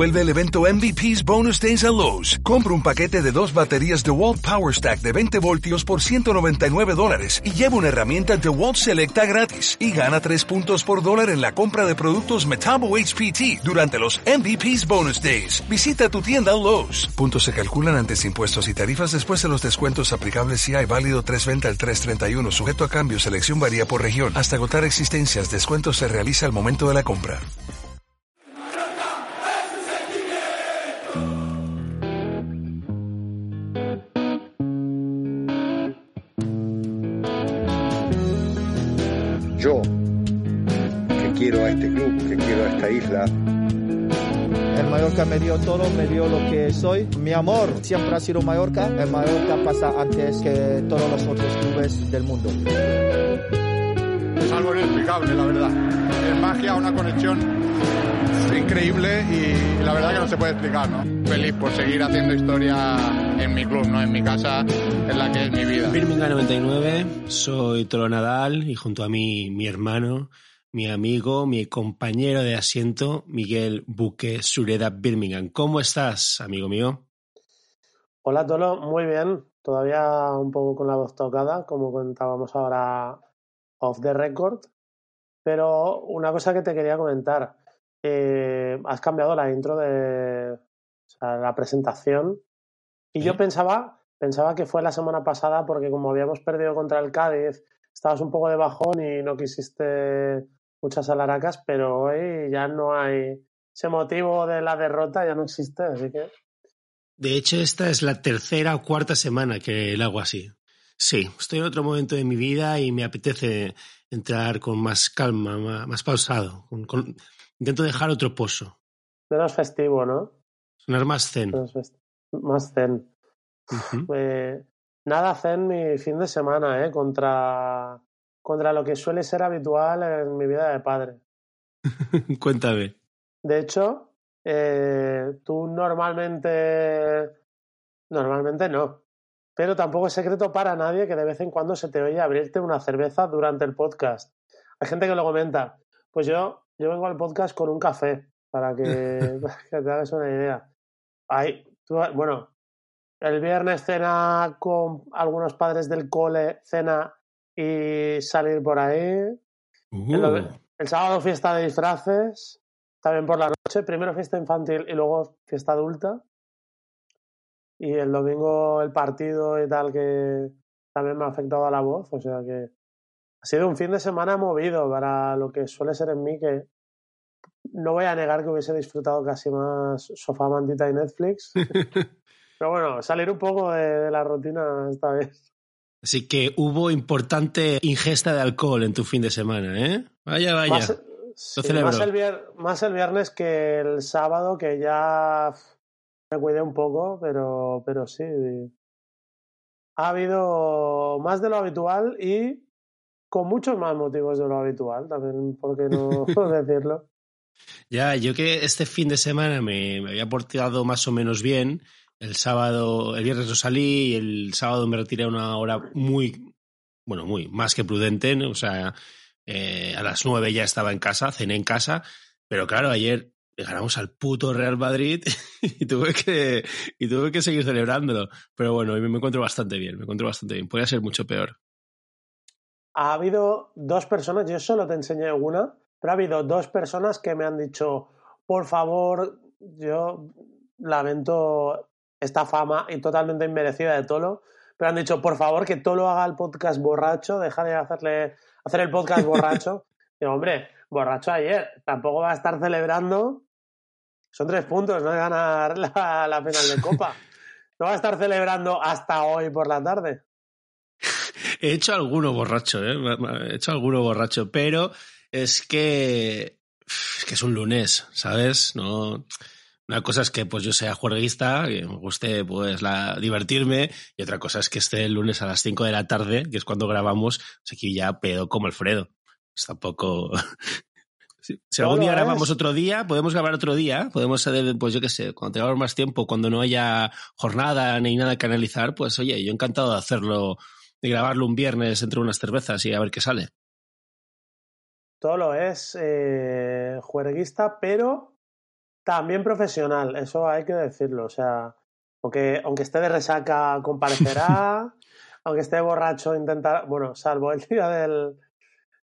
Vuelve el evento MVP's Bonus Days a Lowe's. Compra un paquete de dos baterías DeWalt Power Stack de 20 voltios por 199 dólares y lleva una herramienta DeWalt Selecta gratis. Y gana 3 puntos por dólar en la compra de productos Metabo HPT durante los MVP's Bonus Days. Visita tu tienda Lowe's. Puntos se calculan antes impuestos y tarifas después de los descuentos aplicables si hay válido 320 al 331. Sujeto a cambio, selección varía por región. Hasta agotar existencias, descuento se realiza al momento de la compra. Esta isla, El Mallorca me dio todo, me dio lo que soy. Mi amor siempre ha sido Mallorca. El Mallorca pasa antes que todos los otros clubes del mundo. Es algo inexplicable, la verdad. Es magia, una conexión increíble y la verdad que no se puede explicar, ¿no? Feliz por seguir haciendo historia en mi club, ¿no? En mi casa, en la que es mi vida. Birmingham 99, soy Tolo Nadal y junto a mí mi hermano, mi amigo, mi compañero de asiento, Miguel Buque Sureda Birmingham. ¿Cómo estás, amigo mío? Hola Tolo, muy bien. Todavía un poco con la voz tocada, como contábamos ahora off the record. Pero una cosa que te quería comentar. eh, has cambiado la intro de o sea, la presentación. Y yo pensaba, pensaba que fue la semana pasada porque como habíamos perdido contra el Cádiz, estabas un poco de bajón y no quisiste muchas alaracas, pero hoy ya no hay ese motivo de la derrota, ya no existe, así que De hecho, esta es la tercera o cuarta semana que lo hago así. Sí, estoy en otro momento de mi vida y me apetece entrar con más calma, más, más pausado. con- con- Intento dejar otro pozo, menos festivo, ¿no? sonar más zen. Más zen. Eh, nada zen mi fin de semana, ¿eh? Contra, contra lo que suele ser habitual en mi vida de padre. Cuéntame. De hecho, eh, tú normalmente, normalmente no, pero tampoco es secreto para nadie que de vez en cuando se te oye abrirte una cerveza durante el podcast. Hay gente que lo comenta. Pues yo, yo vengo al podcast con un café para que, para que te hagas una idea. Hay, tú- bueno, el viernes cena con algunos padres del cole, cena y salir por ahí. El, Uh, el sábado fiesta de disfraces, también por la noche, primero fiesta infantil y luego fiesta adulta. Y el domingo el partido y tal que también me ha afectado a la voz, o sea que ha sido un fin de semana movido para lo que suele ser en mí que no voy a negar que hubiese disfrutado casi más sofá, mantita y Netflix. Pero bueno, salir un poco de, de la rutina esta vez. Así que hubo importante ingesta de alcohol en tu fin de semana, ¿eh? Vaya, vaya. Más, sí, celebro. más el vier- más el viernes que el sábado, que ya me cuidé un poco, pero, pero sí. Ha habido más de lo habitual y con muchos más motivos de lo habitual, también, ¿por qué no decirlo? Ya, yo que este fin de semana me, me había portado más o menos bien. El sábado, el viernes no salí y el sábado me retiré a una hora muy, bueno, muy, más que prudente, ¿no? O sea, eh, a las nueve ya estaba en casa, cené en casa, pero claro, ayer ganamos al puto Real Madrid y tuve que, y tuve que seguir celebrándolo. Pero bueno, me encuentro bastante bien, me encuentro bastante bien. Podría ser mucho peor. Ha habido dos personas, yo solo te enseñé una, pero ha habido dos personas que me han dicho, por favor, yo lamento esta fama y totalmente inmerecida de Tolo, pero han dicho, por favor, que Tolo haga el podcast borracho, deja de hacerle, hacer el podcast borracho. Digo, hombre, borracho ayer, tampoco va a estar celebrando, son tres puntos, no de ganar la, la final de Copa. No va a estar celebrando hasta hoy por la tarde. He hecho alguno borracho, ¿eh? He hecho alguno borracho, pero es que es que es un lunes, ¿sabes? No una cosa es que pues yo sea juerguista, que me guste pues la divertirme y otra cosa es que esté el lunes a las 5 de la tarde, que es cuando grabamos, pues aquí ya pedo como Alfredo. Pues tampoco Si, si algún día grabamos otro día, podemos grabar otro día, podemos pues yo qué sé, cuando tengamos más tiempo, cuando no haya jornada ni nada que analizar, pues oye, yo encantado de hacerlo, de grabarlo un viernes entre unas cervezas y a ver qué sale. Todo lo es eh, juerguista, pero también profesional, eso hay que decirlo. O sea, aunque, aunque esté de resaca, comparecerá. aunque esté borracho, intentará. Bueno, salvo el día del.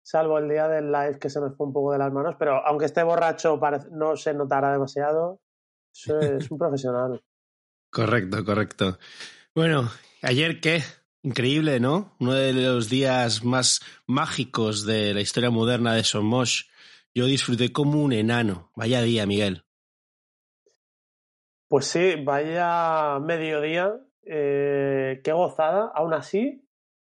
Salvo el día del live que se nos fue un poco de las manos, pero aunque esté borracho, no se notará demasiado. Eso es un profesional. correcto, correcto. Bueno, ayer qué? Increíble, ¿no? Uno de los días más mágicos de la historia moderna de Somos. Yo disfruté como un enano. Vaya día, Miguel. Pues sí, vaya mediodía. Eh, qué gozada. Aún así,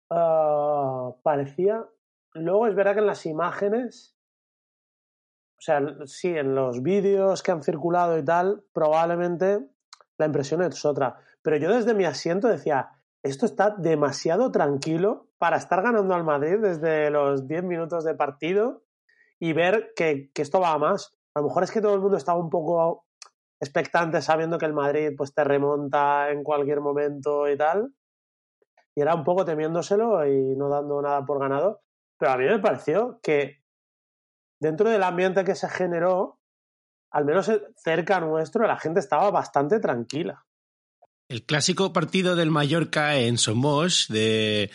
uh, parecía. Luego es verdad que en las imágenes. O sea, sí, en los vídeos que han circulado y tal, probablemente la impresión es otra. Pero yo desde mi asiento decía, esto está demasiado tranquilo para estar ganando al Madrid desde los 10 minutos de partido y ver que, que, esto va a más. A lo mejor es que todo el mundo estaba un poco expectante sabiendo que el Madrid pues te remonta en cualquier momento y tal. Y era un poco temiéndoselo y no dando nada por ganado. Pero a mí me pareció que dentro del ambiente que se generó, al menos cerca nuestro, la gente estaba bastante tranquila. El clásico partido del Mallorca en Somos, de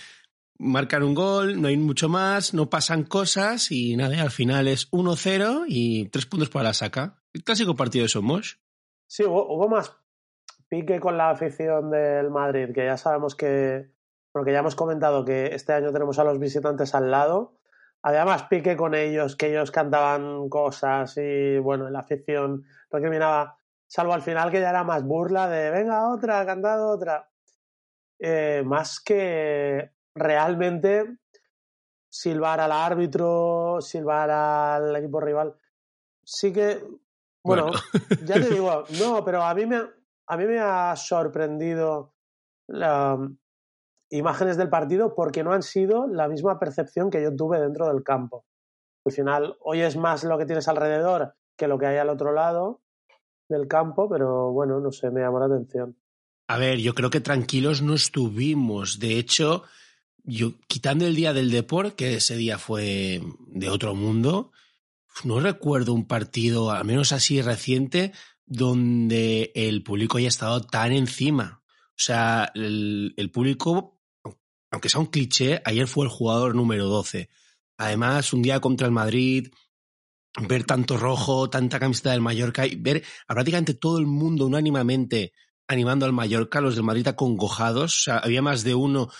marcar un gol, no hay mucho más, no pasan cosas y nada, al final es 1-0 y tres puntos para la saca. El clásico partido de Somos. Sí, hubo, más pique con la afición del Madrid, que ya sabemos que, porque ya hemos comentado que este año tenemos a los visitantes al lado. Había más pique con ellos, que ellos cantaban cosas y bueno, la afición recriminaba, salvo al final que ya era más burla de venga otra, cantado otra. Eh, más que realmente silbar al árbitro, silbar al equipo rival. Sí que bueno, ya te digo, no, pero a mí me, a mí me ha sorprendido las imágenes del partido porque no han sido la misma percepción que yo tuve dentro del campo. Al final, hoy es más lo que tienes alrededor que lo que hay al otro lado del campo, pero bueno, no sé, me llamó la atención. A ver, yo creo que tranquilos no estuvimos. De hecho, yo quitando el día del deporte, que ese día fue de otro mundo, no recuerdo un partido, al menos así reciente, donde el público haya estado tan encima. O sea, el, público, aunque sea un cliché, ayer fue el jugador número 12. Además, un día contra el Madrid, ver tanto rojo, tanta camiseta del Mallorca y ver a prácticamente todo el mundo unánimemente animando al Mallorca, los del Madrid acongojados. O sea, había más de uno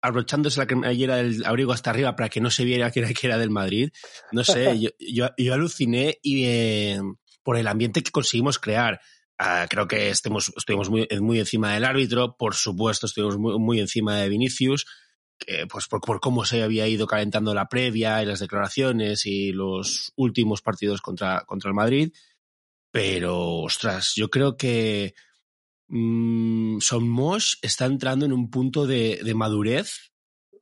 abrochándose la cremallera del abrigo hasta arriba para que no se viera que era, que era del Madrid. No sé, yo, yo, aluciné y, eh, por el ambiente que conseguimos crear. Ah, creo que estemos, estuvimos muy, muy encima del árbitro, por supuesto, estuvimos muy, muy encima de Vinicius. pues por, por, cómo se había ido calentando la previa y las declaraciones y los últimos partidos contra, contra el Madrid. Pero, ostras, yo creo que mmm, Somos está entrando en un punto de, de madurez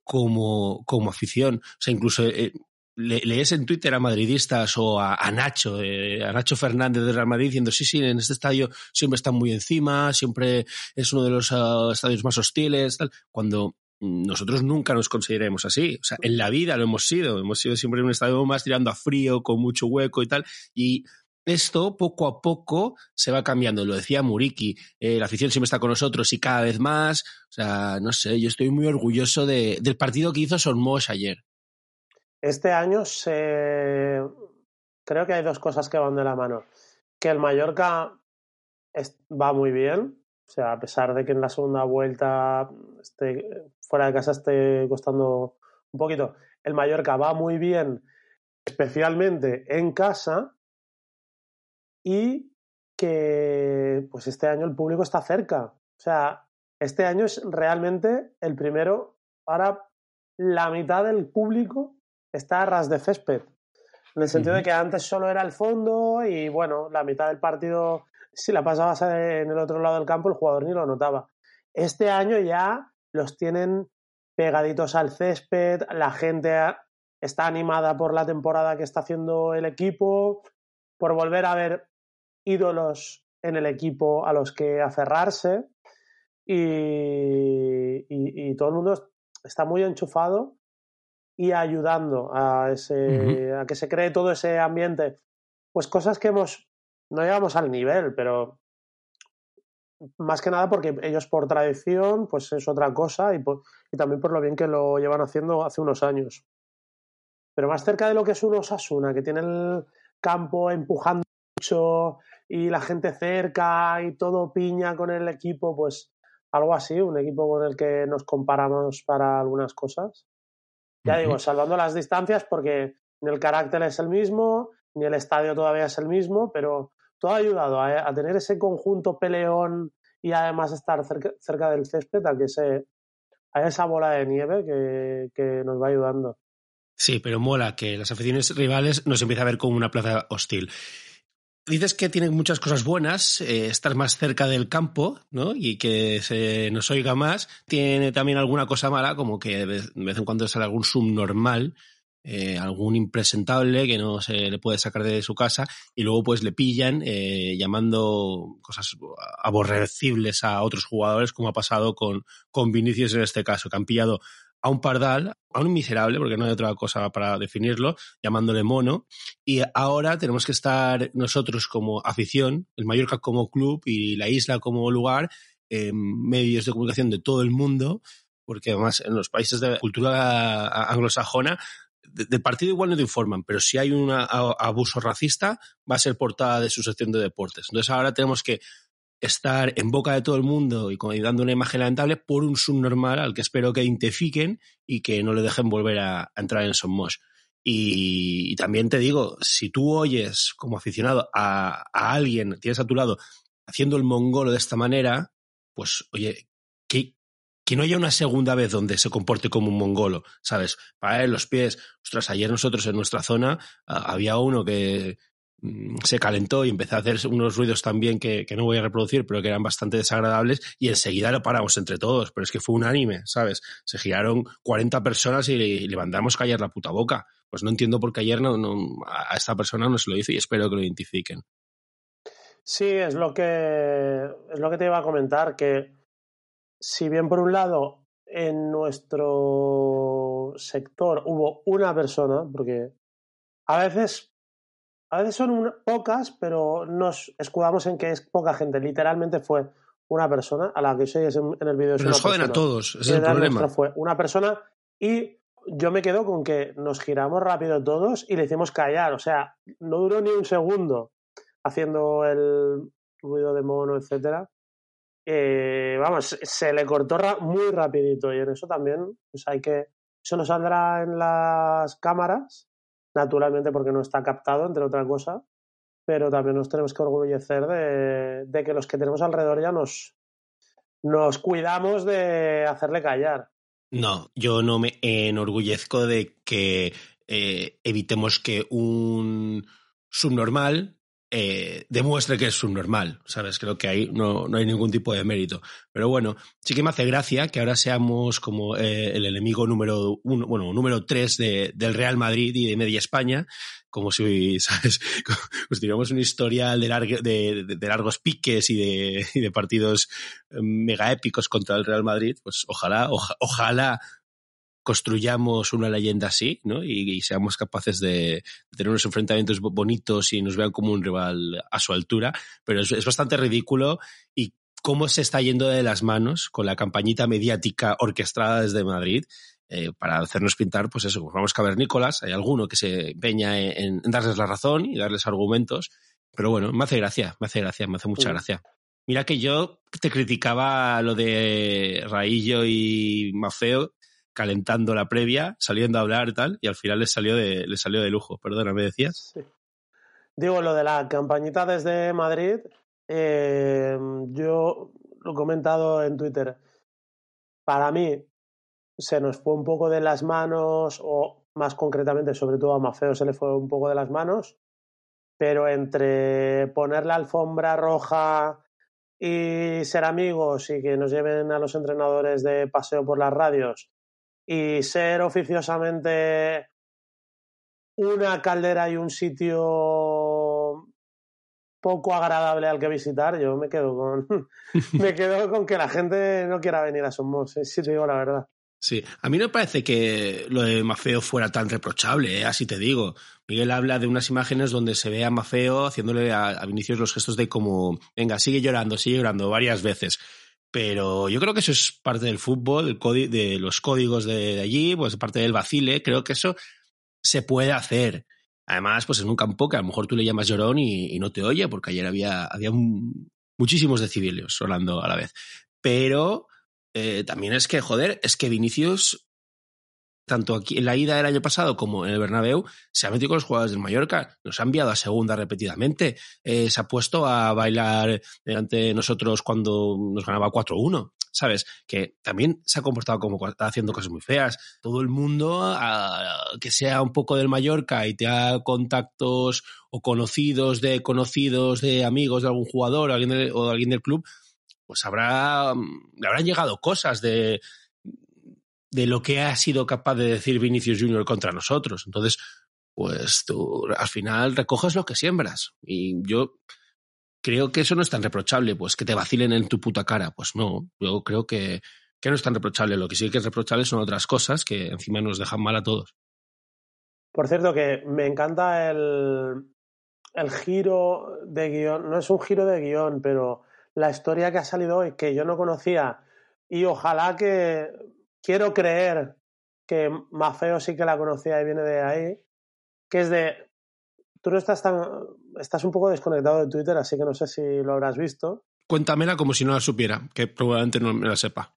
como, como, afición. O sea, incluso eh, le, lees en Twitter a madridistas o a, a Nacho, eh, a Nacho Fernández de Real Madrid, diciendo, sí, sí, en este estadio siempre están muy encima, siempre es uno de los uh, estadios más hostiles, tal, cuando nosotros nunca nos consideremos así. O sea, en la vida lo hemos sido. Hemos sido siempre un estadio más tirando a frío, con mucho hueco y tal. Y esto poco a poco se va cambiando. Lo decía Muriki, eh, la afición siempre está con nosotros y cada vez más. O sea, no sé, yo estoy muy orgulloso de, del partido que hizo Sormos ayer. Este año se... creo que hay dos cosas que van de la mano. Que el Mallorca va muy bien, o sea, a pesar de que en la segunda vuelta esté, fuera de casa esté costando un poquito, el Mallorca va muy bien, especialmente en casa, y que pues este año el público está cerca. O sea, este año es realmente el primero para la mitad del público está a ras de césped. En el sentido de que antes solo era el fondo y bueno, la mitad del partido, si la pasabas en el otro lado del campo, el jugador ni lo notaba. Este año ya los tienen pegaditos al césped, la gente está animada por la temporada que está haciendo el equipo, por volver a ver ídolos en el equipo a los que aferrarse y, y, todo el mundo está muy enchufado y ayudando a, ese, a que se cree todo ese ambiente. Pues cosas que hemos no llegamos al nivel, pero más que nada porque ellos por tradición, pues es otra cosa y, y también por lo bien que lo llevan haciendo hace unos años. Pero más cerca de lo que es un Osasuna, que tiene el campo empujando mucho y la gente cerca y todo piña con el equipo, pues algo así, un equipo con el que nos comparamos para algunas cosas. Ya digo, salvando las distancias porque ni el carácter es el mismo, ni el estadio todavía es el mismo, pero todo ha ayudado a, tener ese conjunto peleón y además estar cerca, del césped a que se, a esa bola de nieve que, que nos va ayudando. Sí, pero mola que las aficiones rivales nos empieza a ver como una plaza hostil. Dices que tiene muchas cosas buenas, eh, estar más cerca del campo, ¿no? Y que se nos oiga más. Tiene también alguna cosa mala, como que de vez en cuando sale algún subnormal, eh, algún impresentable que no se le puede sacar de su casa y luego pues le pillan eh, llamando cosas aborrecibles a otros jugadores, como ha pasado con, con Vinicius en este caso, que han pillado a un pardal, a un miserable, porque no hay otra cosa para definirlo, llamándole mono. Y ahora tenemos que estar nosotros como afición, el Mallorca como club y la isla como lugar, en medios de comunicación de todo el mundo, porque además en los países de cultura anglosajona del partido igual no te informan, pero si hay un abuso racista, va a ser portada de su sección de deportes. Entonces ahora tenemos que estar en boca de todo el mundo y, dando una imagen lamentable por un subnormal al que espero que identifiquen y que no le dejen volver a, entrar en Somos. Y, también te digo, si tú oyes como aficionado a, a, alguien, tienes a tu lado, haciendo el mongolo de esta manera, pues oye, que, que no haya una segunda vez donde se comporte como un mongolo, ¿sabes? Para él los pies. Ostras, ayer nosotros en nuestra zona había uno que se calentó y empezó a hacer unos ruidos también que, que, no voy a reproducir, pero que eran bastante desagradables y enseguida lo paramos entre todos, pero es que fue unánime, ¿sabes? Se giraron 40 personas y le, mandamos callar la puta boca. Pues no entiendo por qué ayer no, no, a esta persona no se lo hizo y espero que lo identifiquen. Sí, es lo que es lo que te iba a comentar, que si bien por un lado en nuestro sector hubo una persona, porque a veces a veces son pocas, pero nos escudamos en que es poca gente. Literalmente fue una persona a la que se en, en el vídeo. nos joden a todos, es el problema. Fue una persona y yo me quedo con que nos giramos rápido todos y le hicimos callar. O sea, no duró ni un segundo haciendo el ruido de mono, etcétera. Eh, vamos, se le cortó muy rapidito y en eso también pues hay que... Eso nos saldrá en las cámaras naturalmente porque no está captado, entre otra cosa, pero también nos tenemos que orgullecer de, que los que tenemos alrededor ya nos, nos cuidamos de hacerle callar. No, yo no me enorgullezco de que eh, evitemos que un subnormal eh, demuestre que es subnormal, ¿sabes? Creo que ahí no, no, hay ningún tipo de mérito. Pero bueno, sí que me hace gracia que ahora seamos como eh, el enemigo número uno, bueno, número tres de, del Real Madrid y de Media España, como si, ¿sabes? Pues tuviéramos una historial de, de, de, largos piques y de, y de partidos eh, mega épicos contra el Real Madrid. Pues ojalá, ojalá construyamos una leyenda así, ¿no? Y, seamos capaces de, tener unos enfrentamientos bonitos y nos vean como un rival a su altura, pero es, bastante ridículo y cómo se está yendo de las manos con la campañita mediática orquestada desde Madrid eh, para hacernos pintar, pues eso, vamos cavernícolas, hay alguno que se empeña en, darles la razón y darles argumentos, pero bueno, me hace gracia, me hace gracia, me hace mucha gracia. Mira que yo te criticaba lo de Raillo y Mafeo, calentando la previa, saliendo a hablar y tal, y al final les salió de, les salió de lujo. Perdona, ¿me decías? Digo, lo de la campañita desde Madrid, eh, yo lo he comentado en Twitter. Para mí, se nos fue un poco de las manos, o más concretamente, sobre todo a Mafeo se le fue un poco de las manos, pero entre poner la alfombra roja y ser amigos y que nos lleven a los entrenadores de paseo por las radios y ser oficiosamente una caldera y un sitio poco agradable al que visitar, yo me quedo con me quedo con que la gente no quiera venir a Somos, si te digo la verdad. Sí, a mí no me parece que lo de Mafeo fuera tan reprochable, ¿eh? así te digo. Miguel habla de unas imágenes donde se ve a Mafeo haciéndole a, a Vinicius los gestos de como, venga, sigue llorando, sigue llorando varias veces. Pero yo creo que eso es parte del fútbol, del de los códigos de, allí, pues parte del vacile. Creo que eso se puede hacer. Además, pues en un campo que a lo mejor tú le llamas llorón y, no te oye, porque ayer había, había muchísimos decibelios sonando a la vez. Pero eh, también es que, joder, es que Vinicius, tanto aquí en la ida del año pasado como en el Bernabéu, se ha metido con los jugadores del Mallorca, nos ha enviado a segunda repetidamente, eh, se ha puesto a bailar de nosotros cuando nos ganaba 4-1. ¿Sabes? Que también se ha comportado como está haciendo cosas muy feas. Todo el mundo, que sea un poco del Mallorca y te ha contactos o conocidos de conocidos de amigos de algún jugador o alguien del, o alguien del club, pues habrá, le habrán llegado cosas de, de lo que ha sido capaz de decir Vinicius Junior contra nosotros. Entonces, pues tú al final recoges lo que siembras. Y yo creo que eso no es tan reprochable, pues que te vacilen en tu puta cara. Pues no, yo creo que, que no es tan reprochable. Lo que sí que es reprochable son otras cosas que encima nos dejan mal a todos. Por cierto, que me encanta el, el giro de guion. No es un giro de guion, pero la historia que ha salido hoy, que yo no conocía, y ojalá que quiero creer que Mafeo sí que la conocía y viene de ahí, que es de, tú no estás tan, estás un poco desconectado de Twitter, así que no sé si lo habrás visto. Cuéntamela como si no la supiera, que probablemente no me la sepa.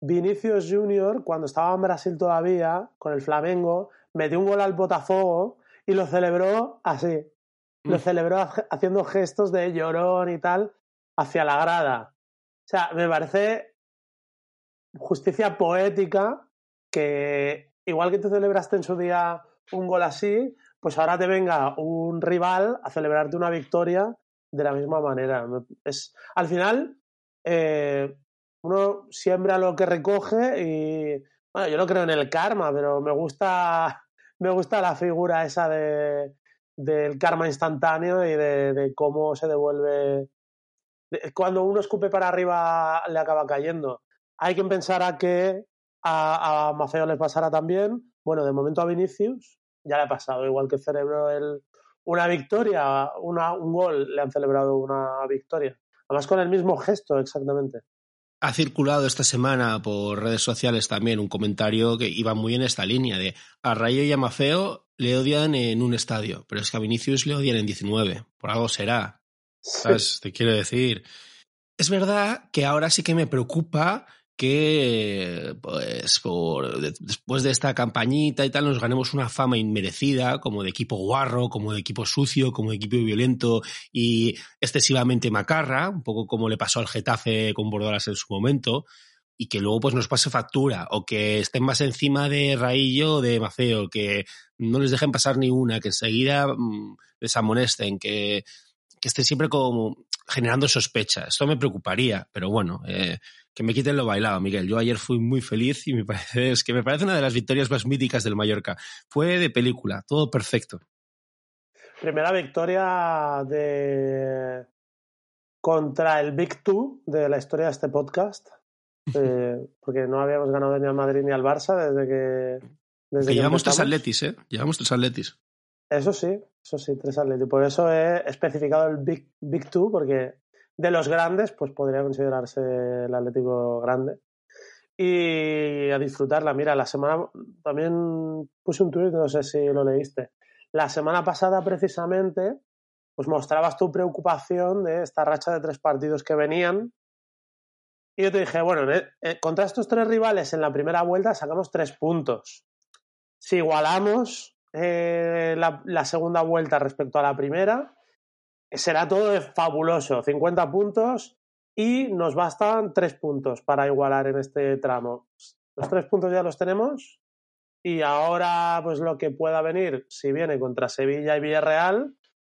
Vinicius Junior, cuando estaba en Brasil todavía, con el Flamengo, metió un gol al Botafogo y lo celebró así. Lo Mm. celebró haciendo gestos de llorón y tal hacia la grada. O sea, me parece justicia poética que, igual que tú celebraste en su día un gol así, pues ahora te venga un rival a celebrarte una victoria de la misma manera. Es, al final, eh, uno siembra lo que recoge y, bueno, yo no creo en el karma, pero me gusta, me gusta la figura esa de, del karma instantáneo y de cómo se devuelve cuando uno escupe para arriba le acaba cayendo. Hay quien pensará que a, a Maceo le pasará también. Bueno, de momento a Vinicius ya le ha pasado, igual que celebró el, una victoria, una, un gol, le han celebrado una victoria. Además con el mismo gesto, exactamente. Ha circulado esta semana por redes sociales también un comentario que iba muy en esta línea de a Rayo y a Mafeo le odian en un estadio, pero es que a Vinicius le odian en 19. Por algo será. ¿Sabes? Te quiero decir. Es verdad que ahora sí que me preocupa que, pues, por, después de esta campañita y tal, nos ganemos una fama inmerecida, como de equipo guarro, como de equipo sucio, como de equipo violento y excesivamente macarra, un poco como le pasó al Getafe con Bordolas en su momento, y que luego pues nos pase factura, o que estén más encima de Raillo o de Mafeo, que no les dejen pasar ni una, que enseguida mmm, les amonesten, que que estén siempre como generando sospechas. Esto me preocuparía, pero bueno, eh, que me quiten lo bailado, Miguel. Yo ayer fui muy feliz y me parece, es que me parece una de las victorias más míticas del Mallorca. Fue de película, todo perfecto. Primera victoria de contra el Big Two de la historia de este podcast. Eh, porque no habíamos ganado ni al Madrid ni al Barça desde que. Desde que, que llevamos tres atletis, ¿eh? Llevamos tres atletis. Eso sí, eso sí, tres atletis. Por eso he especificado el Big, Big Two, porque de los grandes, pues podría considerarse el Atlético grande. Y a disfrutarla. Mira, la semana también puse un tuit, no sé si lo leíste. La semana pasada, precisamente, pues mostrabas tu preocupación de esta racha de tres partidos que venían. Y yo te dije, bueno, eh, contra estos tres rivales en la primera vuelta sacamos tres puntos. Si igualamos eh, la, segunda vuelta respecto a la primera, será todo fabuloso, 50 puntos y nos bastan tres puntos para igualar en este tramo. Los tres puntos ya los tenemos y ahora pues lo que pueda venir, si viene contra Sevilla y Villarreal,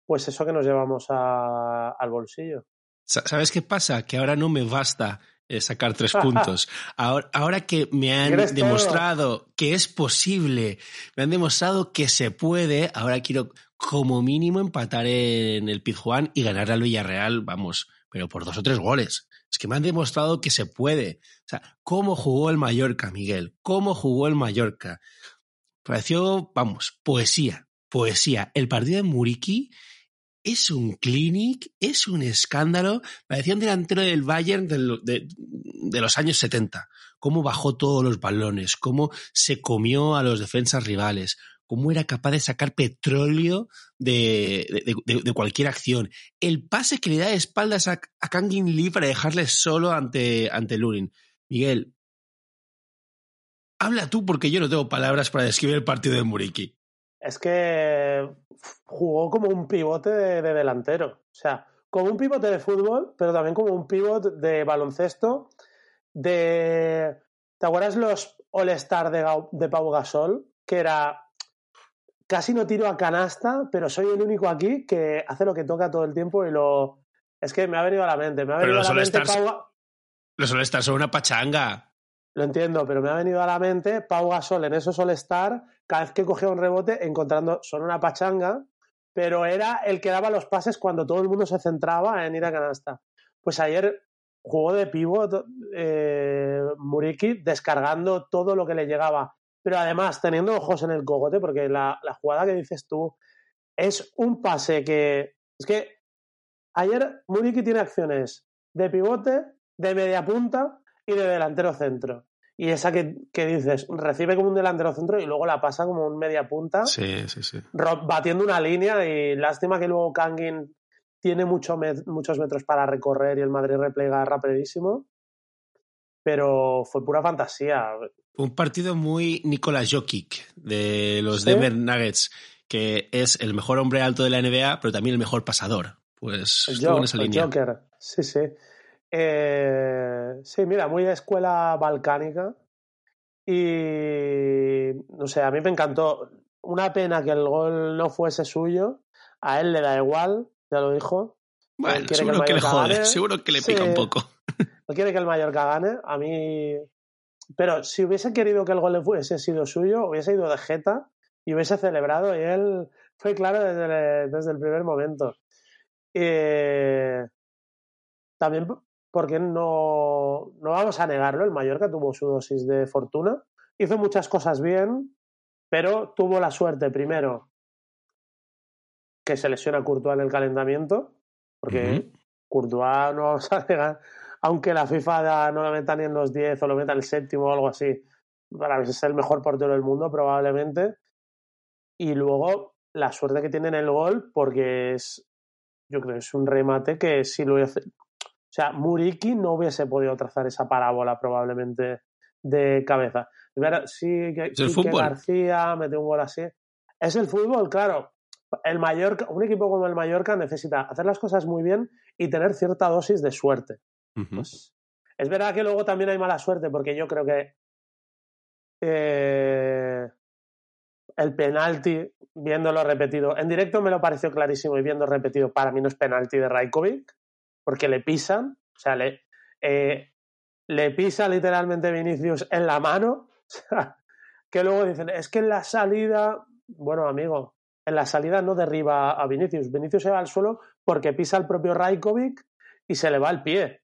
pues eso que nos llevamos al bolsillo. ¿Sabes qué pasa? Que ahora no me basta eh, sacar tres puntos. Ahora, ahora que me han ¿Quieres todo? demostrado que es posible, me han demostrado que se puede, ahora quiero como mínimo empatar en el Pizjuán y ganar al Villarreal, vamos, pero por dos o tres goles. Es que me han demostrado que se puede. O sea, ¿cómo jugó el Mallorca, Miguel? ¿Cómo jugó el Mallorca? Pareció, vamos, poesía, poesía. El partido de Muriqui es un clinic, es un escándalo. Parecía un delantero del Bayern de, los años 70. Cómo bajó todos los balones, cómo se comió a los defensas rivales, cómo era capaz de sacar petróleo de, cualquier acción. El pase que le da de espaldas a, a Kangin Lee para dejarle solo ante, ante Lurin. Miguel, habla tú porque yo no tengo palabras para describir el partido de Muriqui. Es que jugó como un pivote de, de delantero. O sea, como un pivote de fútbol, pero también como un pivote de baloncesto. De. ¿Te acuerdas los All-Star de, de Pau Gasol? Que era. Casi no tiro a canasta, pero soy el único aquí que hace lo que toca todo el tiempo y lo. Es que me ha venido a la mente. Me ha Pero venido los a la mente Pau, Los estar sobre una pachanga. Lo entiendo, pero me ha venido a la mente Pau Gasol en esos All-Star, cada vez que cogía un rebote, encontrando, son una pachanga, pero era el que daba los pases cuando todo el mundo se centraba en ir a canasta. Pues ayer jugó de pivot eh, Muriki, descargando todo lo que le llegaba, pero además teniendo ojos en el cogote, porque la, la jugada que dices tú es un pase que. Es que ayer Muriki tiene acciones de pivote, de media punta y de delantero centro. Y esa que, que dices, recibe como un delantero centro y luego la pasa como un media punta, Sí, sí, sí. batiendo una línea y lástima que luego Kangin tiene mucho met- muchos metros para recorrer y el Madrid replega rapidísimo. Pero fue pura fantasía. Un partido muy Nicolas Jokic de los Sí. Denver Nuggets, que es el mejor hombre alto de la NBA, pero también el mejor pasador. Pues El, estuvo en esa el línea. Joker. Sí, sí. Eh, sí, mira, muy de escuela balcánica. Y no sé, a mí me encantó. Una pena que el gol no fuese suyo. A él le da igual, ya lo dijo. Bueno, seguro que le Mallorca jode, gane. seguro que le Sí. pica un poco. No quiere que el Mallorca gane. A mí. Pero si hubiese querido que el gol le fuese sido suyo, hubiese ido de jeta y hubiese celebrado. Y él fue claro desde el, desde el primer momento. Eh, también porque no, no vamos a negarlo, el Mallorca tuvo su dosis de fortuna. Hizo muchas cosas bien, pero tuvo la suerte primero que se lesiona Courtois en el calentamiento, porque Ujú. Courtois no vamos a negar, aunque la FIFA da- no lo meta ni en los 10 o lo meta en el séptimo o algo así, para mí es el mejor portero del mundo probablemente. Y luego la suerte que tiene en el gol, porque es, yo creo que es un remate que si lo. O sea, Muriki no hubiese podido trazar esa parábola probablemente de cabeza. Verdad, sí, que Quique. García mete un gol así. Es el fútbol, claro. El Mallorca, un equipo como el Mallorca necesita hacer las cosas muy bien y tener cierta dosis de suerte. Pues, es verdad que luego también hay mala suerte, porque yo creo que eh, el penalti, viéndolo repetido, en directo me lo pareció clarísimo y viendo repetido, para mí no es penalti de Raikovic, porque le pisan, o sea, le, eh, le pisa literalmente Vinicius en la mano, que luego dicen, es que en la salida, bueno, amigo, en la salida no derriba a Vinicius, Vinicius se va al suelo porque pisa el propio Raikovic y se le va el pie.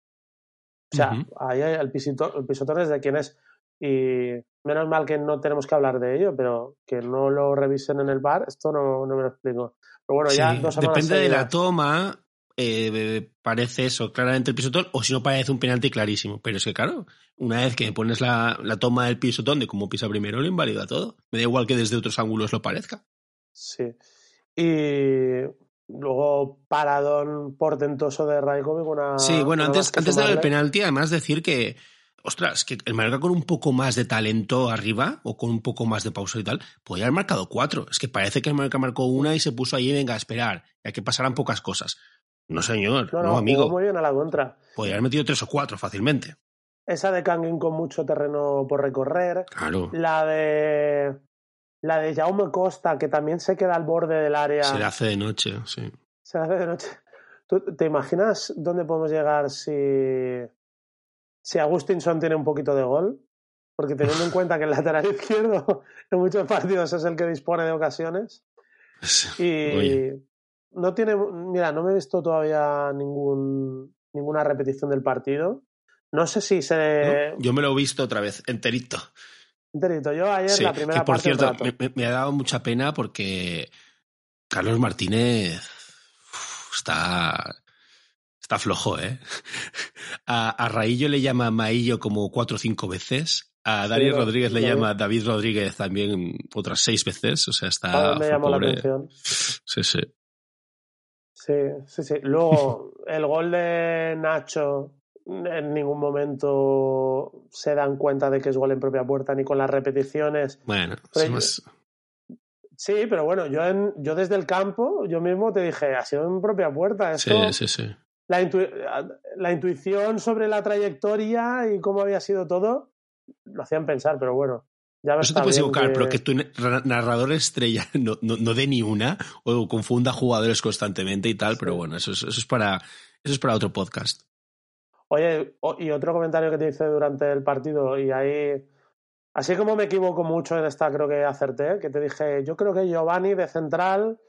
O sea, Ujú. ahí hay el, pisito, el pisotón es de quién es. Y menos mal que no tenemos que hablar de ello, pero que no lo revisen en el bar, esto no, no me lo explico. Pero bueno, ya Sí, dos semanas depende de la toma, eh, parece eso, claramente el pisotón, o si no parece un penalti clarísimo. Pero es que, claro, una vez que pones la, la toma del pisotón de cómo pisa primero, lo invalida todo. Me da igual que desde otros ángulos lo parezca. Sí. Y luego paradón portentoso de Raikovic, una. Sí, bueno, una antes, antes de dar el penalti, además decir que, ostras, que el Mallorca con un poco más de talento arriba o con un poco más de pausa y tal, podría haber marcado cuatro. Es que parece que el Mallorca marcó una y se puso ahí, venga, a esperar, ya que pasarán pocas cosas. No, señor, No, no, no, amigo. jugó muy bien a la contra. Podría haber metido tres o cuatro fácilmente. Esa de Kangin con mucho terreno por recorrer. Claro. La de. La de Jaume Costa, que también se queda al borde del área. Se le hace de noche, sí. Se hace de noche. ¿Tú te imaginas dónde podemos llegar si si Agustinson tiene un poquito de gol, porque teniendo en cuenta que el lateral izquierdo en muchos partidos es el que dispone de ocasiones. Y no tiene, mira, no me he visto todavía ningún, ninguna repetición del partido. No sé si se. Yo me lo he visto otra vez, enterito. Enterito. Yo ayer la primera que por parte. cierto, me, me, ha dado mucha pena porque Carlos Martínez está. Está flojo, ¿eh? A, a Raillo le llama Maillo como cuatro o cinco veces. A Dani sí, Rodríguez le llama David Rodríguez también otras seis veces. O sea, está. me llamó pobre. la atención. Sí, sí. Sí, sí, sí. Luego, el gol de Nacho en ningún momento se dan cuenta de que es gol en propia puerta ni con las repeticiones. Bueno, sí, pero bueno, yo, en, yo desde el campo, yo mismo te dije, ha sido en propia puerta. Esto, sí, sí, sí. La, intu la, intuición sobre la trayectoria y cómo había sido todo, lo hacían pensar, pero bueno. Ya Eso te puedes equivocar, que... pero que tu narrador estrella no, no, no dé ni una o confunda jugadores constantemente y tal, sí. pero bueno, eso es, eso es, para, eso es para otro podcast. Oye, y otro comentario que te hice durante el partido, y ahí, así como me equivoco mucho en esta, creo que acerté, que te dije, yo creo que Giovanni de central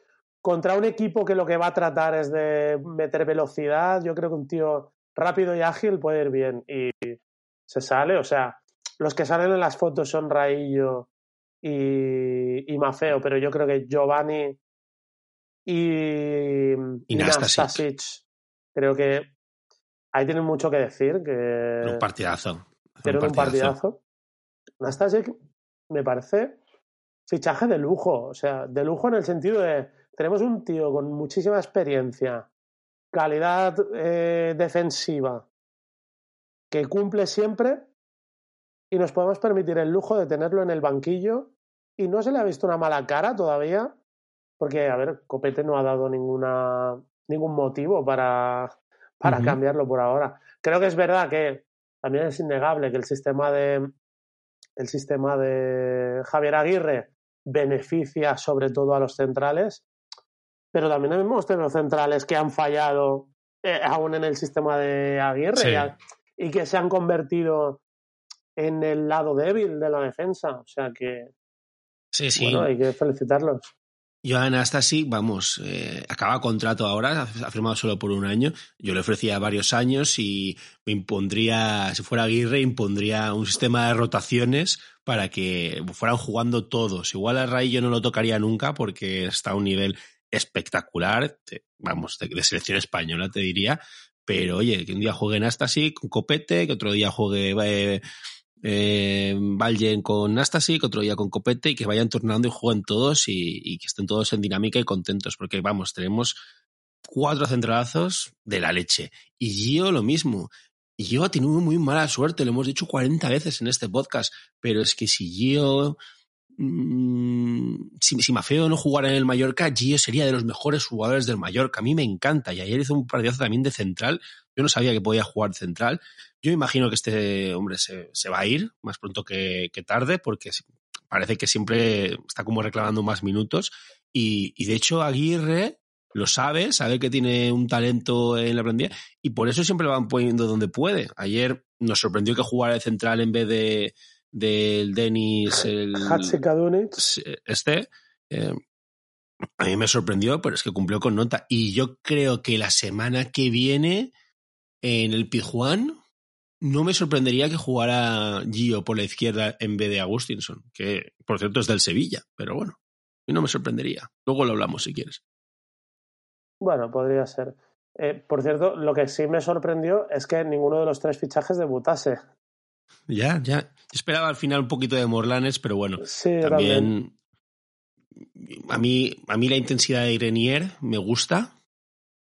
contra un equipo que lo que va a tratar es de meter velocidad, yo creo que un tío rápido y ágil puede ir bien. Y se sale, o sea, los que salen en las fotos son Raillo y, y Mafeo, pero yo creo que Giovanni y, y Nastasic. creo que ahí tienen mucho que decir. Que un partidazo. Un partidazo. Nastasic me parece fichaje de lujo, o sea, de lujo en el sentido de tenemos un tío con muchísima experiencia, calidad eh, defensiva, que cumple siempre y nos podemos permitir el lujo de tenerlo en el banquillo y no se le ha visto una mala cara todavía, porque, a ver, Copete no ha dado ninguna, ningún motivo para, para uh -huh. cambiarlo por ahora. Creo que es verdad que también es innegable que el sistema de el sistema de Javier Aguirre beneficia sobre todo a los centrales, pero también hemos tenido centrales que han fallado eh, aún en el sistema de Aguirre Sí. y, y que se han convertido en el lado débil de la defensa. O sea que, Sí, sí. bueno, hay que felicitarlos. Joan Astasi, vamos, eh, acaba contrato ahora, ha firmado solo por un año. Yo le ofrecía varios años y me impondría, si fuera Aguirre, impondría un sistema de rotaciones para que fueran jugando todos. Igual a Ray yo no lo tocaría nunca porque está a un nivel espectacular, vamos, de, de, selección española te diría, pero oye, que un día juegue en Astasi con Copete, que otro día juegue eh, eh, con Nastasic, otro día con Copete y que vayan tornando y jueguen todos y, y, que estén todos en dinámica y contentos porque vamos, tenemos cuatro centralazos de la leche y Gio lo mismo. Gio ha tenido muy mala suerte, lo hemos dicho 40 veces en este podcast, pero es que si Gio mmm, si, si, Mafeo no jugara en el Mallorca, Gio sería de los mejores jugadores del Mallorca. A mí me encanta. Y ayer hizo un partidazo también de central. Yo no sabía que podía jugar central. Yo imagino que este hombre se, se va a ir más pronto que, que, tarde, porque parece que siempre está como reclamando más minutos. Y, y, de hecho, Aguirre lo sabe, sabe que tiene un talento en la plantilla y por eso siempre lo van poniendo donde puede. Ayer nos sorprendió que jugara de central en vez de del Denis el este eh, a mí me sorprendió pero es que cumplió con nota y yo creo que la semana que viene en el Pijuán no me sorprendería que jugara Gio por la izquierda en vez de Agustinson, que por cierto es del Sevilla, pero bueno, y no me sorprendería. Luego lo hablamos si quieres. Bueno, podría ser. Eh, por cierto, lo que sí me sorprendió es que ninguno de los tres fichajes debutase. Ya, ya. Esperaba al final un poquito de Morlanes, pero bueno, sí, también, también. A, mí, a mí la intensidad de Irenier me gusta,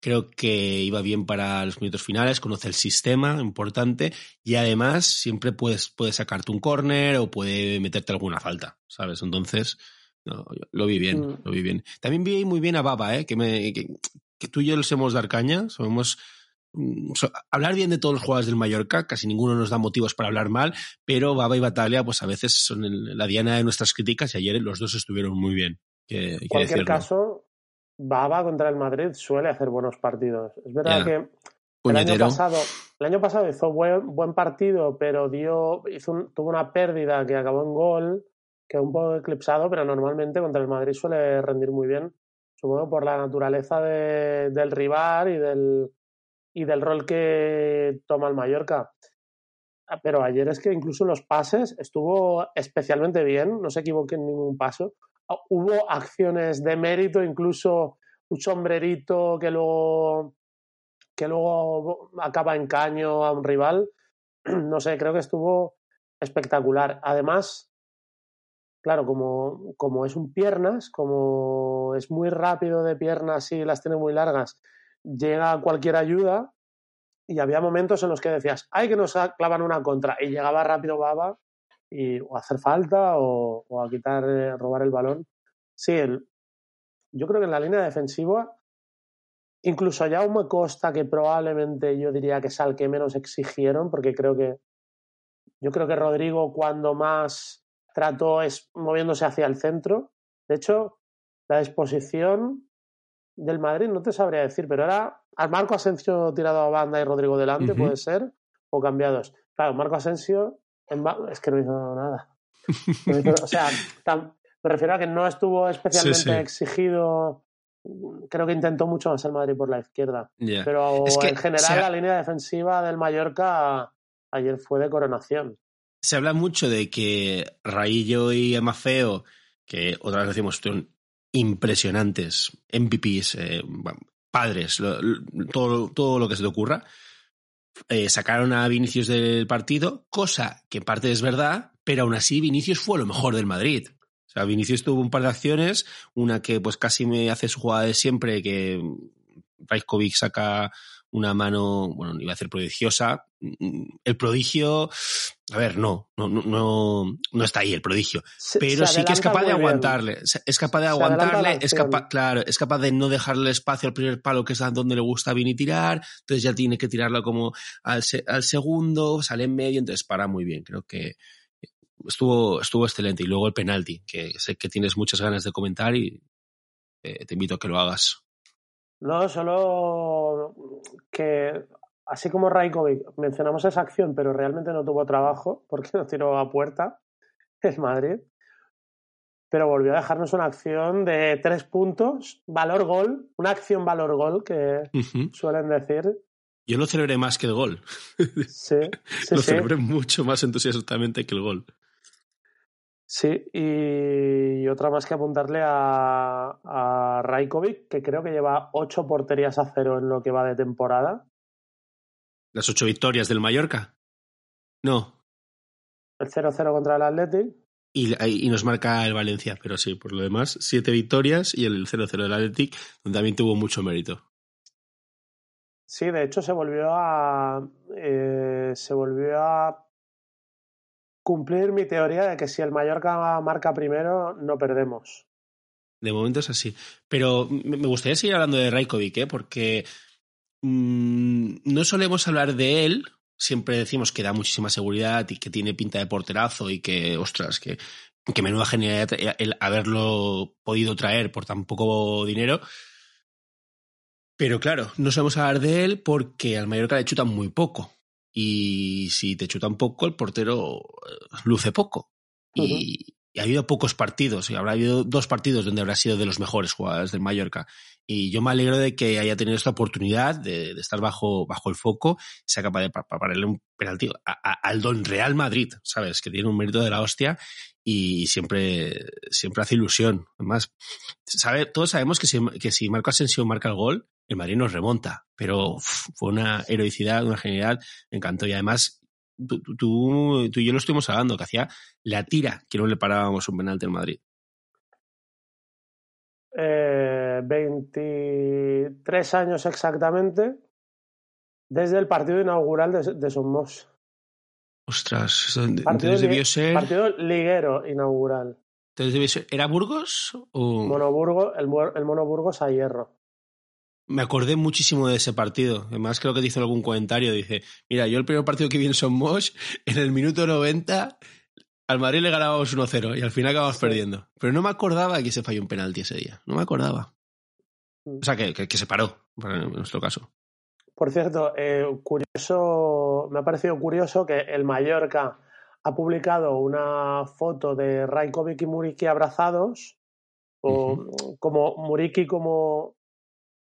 creo que iba bien para los minutos finales, conoce el sistema, importante, y además siempre puedes, puedes sacarte un córner o puede meterte alguna falta, ¿sabes? Entonces, no, lo vi bien, mm. lo vi bien. También vi muy bien a Baba, ¿eh? que, me, que, que tú y yo los hemos dar caña, somos so, hablar bien de todos los jugadores del Mallorca, casi ninguno nos da motivos para hablar mal, pero Baba y Batalia, pues a veces son el, la diana de nuestras críticas y ayer los dos estuvieron muy bien. Que, en cualquier decirlo. caso, Baba contra el Madrid suele hacer buenos partidos. Es verdad yeah. que El año, pasado, el año pasado hizo buen, buen partido, pero dio, hizo un- tuvo una pérdida que acabó en gol, que un poco eclipsado, pero normalmente contra el Madrid suele rendir muy bien. Supongo por la naturaleza de- del rival y del, y del rol que toma el Mallorca. Ah, Pero ayer es que incluso en los pases estuvo especialmente bien, no se equivoque en ningún paso. Hubo acciones de mérito, incluso un sombrerito que luego, que luego acaba en caño a un rival. No sé, creo que estuvo espectacular. Además, claro, como, como es un piernas, como es muy rápido de piernas y las tiene muy largas, llega cualquier ayuda y había momentos en los que decías, ay, que nos clavan una contra, y llegaba rápido Baba y o a hacer falta o, o a quitar, eh, robar el balón. Sí, el- yo creo que en la línea defensiva, incluso ya me Costa, que probablemente yo diría que es al que menos exigieron, porque creo que yo creo que Rodrigo cuando más trató es moviéndose hacia el centro. De hecho, la disposición del Madrid no te sabría decir, pero era al Marco Asensio tirado a banda y Rodrigo delante, puede ser, o cambiados. Claro, Marco Asensio en es que no hizo nada. No hizo- o sea, tam- me refiero a que no estuvo especialmente sí. exigido. Creo que intentó mucho más el Madrid por la izquierda. Pero Es que en general la línea defensiva del Mallorca ayer fue de coronación. Se habla mucho de que Raillo y Amafeo, que otra vez decimos, son impresionantes, MVPs, eh, bueno, padres, lo- lo- todo, todo lo que se te ocurra, eh, sacaron a Vinicius del partido, cosa que en parte es verdad, pero aún así Vinicius fue lo mejor del Madrid. O sea, Vinicius tuvo un par de acciones, una que pues casi me hace su jugada de siempre, que Rajkovic saca una mano, bueno, iba a decir prodigiosa. El prodigio, a ver, no, no, no, no, está ahí el prodigio, Se- pero se sí que es capaz de bien. aguantarle, es capaz de aguantarle, es capaz, claro, es capaz de no dejarle espacio al primer palo que es donde le gusta a Vini tirar, entonces ya tiene que tirarlo como al, se- al segundo, sale en medio, entonces para muy bien, creo que estuvo, estuvo excelente. Y luego el penalti, que sé que tienes muchas ganas de comentar y eh, te invito a que lo hagas. No, solo que así como Raikovic mencionamos esa acción, pero realmente no tuvo trabajo porque nos tiró a puerta el Madrid. Pero volvió a dejarnos una acción de tres puntos, valor gol, una acción valor gol que suelen decir. Yo lo celebré más que el gol. Sí, sí, lo sí. celebré mucho más entusiastamente que el gol. Sí, y otra más que apuntarle a, a Raikovic, que creo que lleva ocho porterías a cero en lo que va de temporada. Las ocho victorias del Mallorca. No. El 0-0 contra el Athletic. Y, y nos marca el Valencia, pero sí, por lo demás, siete victorias y el 0-0 del Athletic, donde también tuvo mucho mérito. Sí, de hecho se volvió a eh, se volvió a cumplir mi teoría de que si el Mallorca marca primero no perdemos. De momento es así. Pero me gustaría seguir hablando de Raikovic, ¿eh? porque mm, no solemos hablar de él. Siempre decimos que da muchísima seguridad y que tiene pinta de porterazo y que, ostras, que, que menuda genialidad el haberlo podido traer por tan poco dinero. Pero claro, no solemos hablar de él porque al Mallorca le chutan muy poco. Y si te chutan poco, el portero eh, luce poco. Y, y ha habido pocos partidos, y habrá habido dos partidos donde habrá sido de los mejores jugadores del Mallorca. Y yo me alegro de que haya tenido esta oportunidad de, de estar bajo, bajo el foco, sea capaz de pa- pa- pararle un penalti a- a- al Don Real Madrid, ¿sabes? Que tiene un mérito de la hostia y siempre, siempre hace ilusión. Además, sabe, todos sabemos que si, que si Marco Asensio marca el gol, el Madrid nos remonta, pero uf, fue una heroicidad, una genialidad, me encantó. Y además, tú, tú, y yo lo estuvimos hablando, que hacía la tira que no le parábamos un penalti en Madrid. Eh, 23 años exactamente desde el partido inaugural de, de Somos. Ostras, entonces Partido, debió ser, partido liguero inaugural. entonces debió ser- ¿Era Burgos? O... Monoburgo, el, el Monoburgos a hierro. Me acordé muchísimo de ese partido. Además, creo que hizo algún comentario. Dice, mira, yo el primer partido que vi en Somos, en el minuto 90, al Madrid le ganábamos 1-0 y al final acabamos Sí. perdiendo. Pero no me acordaba que se falló un penalti ese día. No me acordaba. Mm. O sea, que, que, que se paró, en nuestro caso. Por cierto, eh, curioso, me ha parecido curioso que el Mallorca ha publicado una foto de Rajkovic y Muriki abrazados, o como Muriki como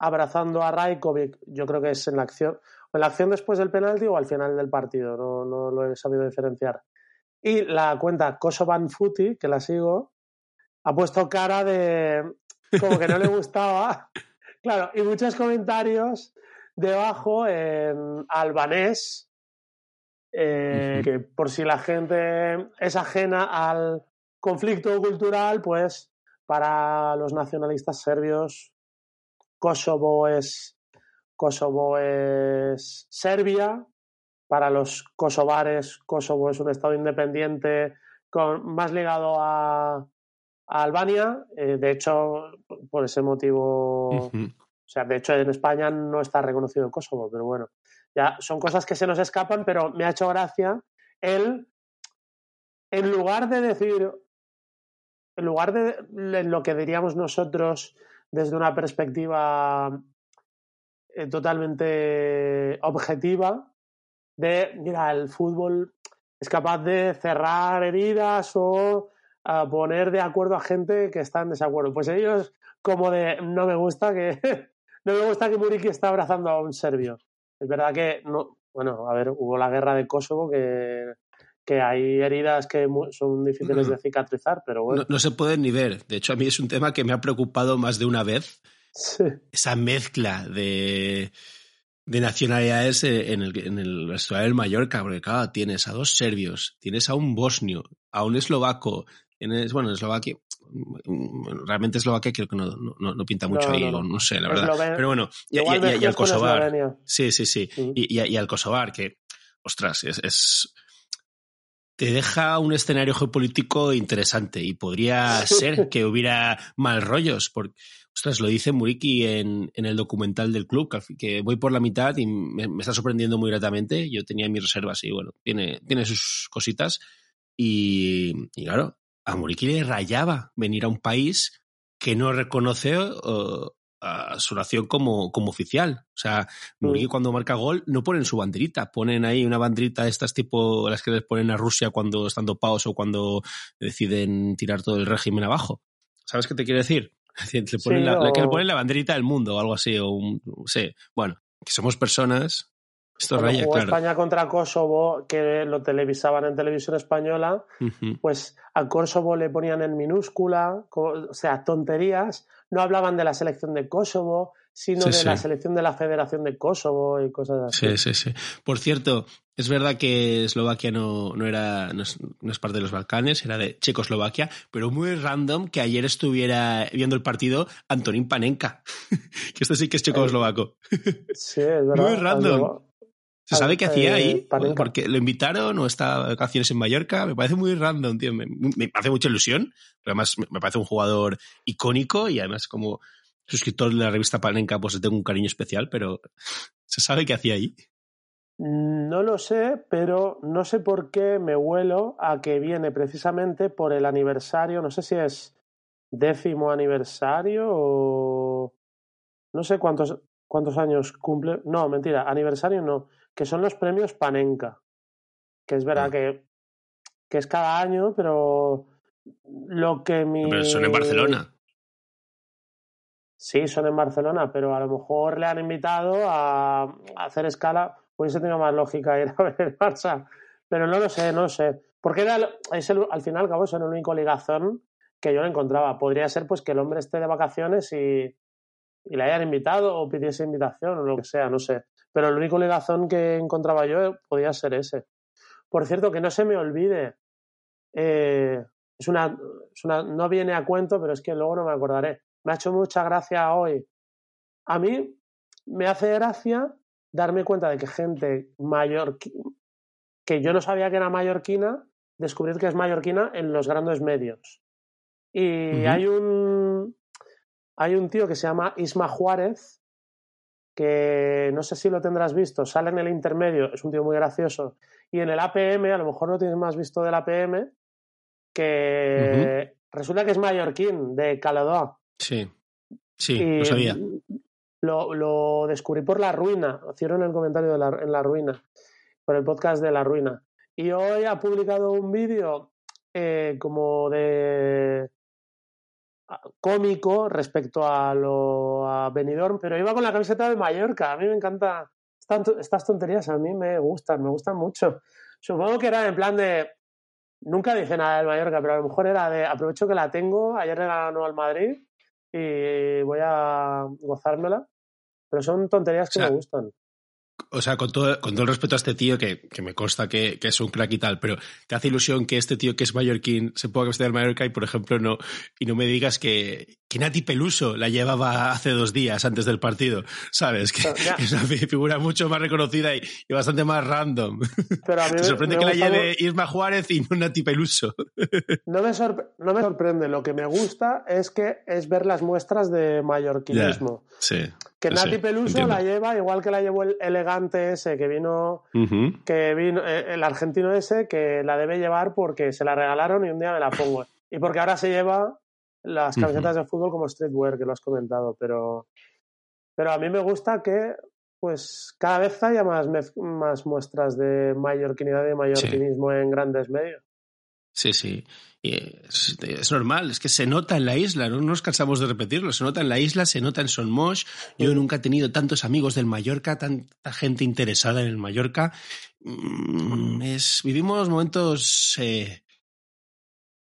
abrazando a Rajkovic, yo creo que es en la acción, en la acción después del penalti o al final del partido, no, no lo he sabido diferenciar. Y la cuenta Kosovan Footy, que la sigo, ha puesto cara de como que no le gustaba. Claro, y muchos comentarios debajo en albanés, eh, que por si la gente es ajena al conflicto cultural, pues para los nacionalistas serbios, Kosovo es, Kosovo es Serbia, para los kosovares, Kosovo es un estado independiente con, más ligado a, Albania. Eh, de hecho, por ese motivo, o sea, de hecho en España no está reconocido Kosovo, pero bueno, ya son cosas que se nos escapan, pero me ha hecho gracia el, en lugar de decir, en lugar de lo que diríamos nosotros desde una perspectiva eh, totalmente objetiva, de, mira, el fútbol es capaz de cerrar heridas o a poner de acuerdo a gente que está en desacuerdo. Pues ellos, como de no me gusta que no me gusta que Muriki está abrazando a un serbio. Es verdad que no, bueno, a ver, hubo la guerra de Kosovo que, que hay heridas que son difíciles de cicatrizar, pero bueno. No, se pueden ni ver. De hecho, a mí es un tema que me ha preocupado más de una vez. Esa mezcla de, de nacionalidades en el, en el vestuario del Mallorca, porque claro, tienes a dos serbios, tienes a un bosnio, a un eslovaco, Tienes, bueno, Eslovaquia, realmente Eslovaquia creo que no, no, no pinta mucho ahí, no, sé, la verdad. Pero bueno, y, al Kosovar. Sí, sí, sí. Y, y, al Kosovar, que, ostras, es, es, te deja un escenario geopolítico interesante y podría ser que hubiera mal rollos, porque, ostras, lo dice Muriki en, en el documental del club, que voy por la mitad y me, me, está sorprendiendo muy gratamente. Yo tenía mis reservas y bueno, tiene, tiene sus cositas. Y, y claro, a Muriqui le rayaba venir a un país que no reconoce a su nación como, como oficial. O sea, Muriqui mm. cuando marca gol no ponen su banderita, ponen ahí una banderita de estas tipo las que les ponen a Rusia cuando están dopados o cuando deciden tirar todo el régimen abajo. ¿Sabes qué te quiero decir? Le ponen la, que le ponen la banderita del mundo o algo así, o un, sé, bueno, que somos personas esto raya, jugó España contra Kosovo, que lo televisaban en televisión española, pues a Kosovo le ponían en minúscula, o sea, tonterías. No hablaban de la selección de Kosovo, sino de la selección de la Federación de Kosovo y cosas así. Sí, sí, sí. Por cierto, es verdad que Eslovaquia no, no era, no es, parte de los Balcanes, era de Checoslovaquia, pero muy random que ayer estuviera viendo el partido Antonín Panenka, que esto sí que es checoslovaco. Sí, es verdad. Muy random. ¿Se sabe qué hacía ahí? Eh, Porque lo invitaron o está de vacaciones en Mallorca. Me parece muy random, tío. Me, hace mucha ilusión. Pero además me parece un jugador icónico y además como suscriptor de la revista Panenka pues tengo un cariño especial, pero ¿se sabe qué hacía ahí? No lo sé, pero no sé por qué me huelo a que viene precisamente por el aniversario, no sé si es décimo aniversario o no sé cuántos, cuántos años cumple. No, mentira, aniversario no que son los premios Panenka, que es verdad que, que es cada año, pero lo que mi... Pero son en Barcelona. Sí, son en Barcelona, pero a lo mejor le han invitado a, hacer escala. Hubiese tenido más lógica ir a ver el Barça. Pero no lo sé, no lo sé. Porque era, es el, al final, cabo, es el único ligazón que yo no encontraba. Podría ser pues que el hombre esté de vacaciones y, y le hayan invitado o pidiese invitación o lo que sea, no sé. Pero el único ligazón que encontraba yo podía ser ese. Por cierto, que no se me olvide, eh, es, una, es una, no viene a cuento, pero es que luego no me acordaré. Me ha hecho mucha gracia hoy. A mí me hace gracia darme cuenta de que gente mayor, que yo no sabía que era mallorquina, descubrir que es mallorquina en los grandes medios. Y hay un hay un tío que se llama Isma Juárez, que no sé si lo tendrás visto, sale en el intermedio, es un tío muy gracioso, y en el APM, a lo mejor no tienes más visto del APM, que resulta que es mallorquín, de Caladó. Sí, sí, lo sabía. lo, lo descubrí por La Ruina, hicieron el comentario de la, en La Ruina, por el podcast de La Ruina. Y hoy ha publicado un vídeo eh, como de cómico respecto a lo a Benidorm, pero iba con la camiseta de Mallorca. A mí me encanta estas tonterías, a mí me gustan, me gustan mucho. Supongo que era en plan de nunca dije nada del Mallorca, pero a lo mejor era de aprovecho que la tengo, ayer le ganó al Madrid y voy a gozármela. Pero son tonterías que me gustan o sea, con todo, con todo el respeto a este tío, que, que me consta que, que, es un crack y tal, pero te hace ilusión que este tío que es mallorquín se ponga vestir del Mallorca y, por ejemplo, no, y no me digas que, que Nati Peluso la llevaba hace dos días antes del partido, ¿sabes? Que, es una figura mucho más reconocida y, y bastante más random. Pero a mí me sorprende que la lleve Irma Juárez y no Nati Peluso. No me, no me sorprende, lo que me gusta es que es ver las muestras de mallorquinismo. sí. Que Nati Peluso la lleva igual que la llevó el elegante ese que vino, que vino, eh, el argentino ese, que la debe llevar porque se la regalaron y un día me la pongo. Y porque ahora se lleva las camisetas de fútbol como streetwear, que lo has comentado, pero, pero a mí me gusta que pues cada vez haya más, más muestras de mallorquinidad y mallorquinismo en grandes medios. Sí, sí. Es, es, normal, es que se nota en la isla, no nos cansamos de repetirlo, se nota en la isla, se nota en Sonmosh. Yo nunca he tenido tantos amigos del Mallorca, tanta gente interesada en el Mallorca. Mm, es, vivimos momentos eh,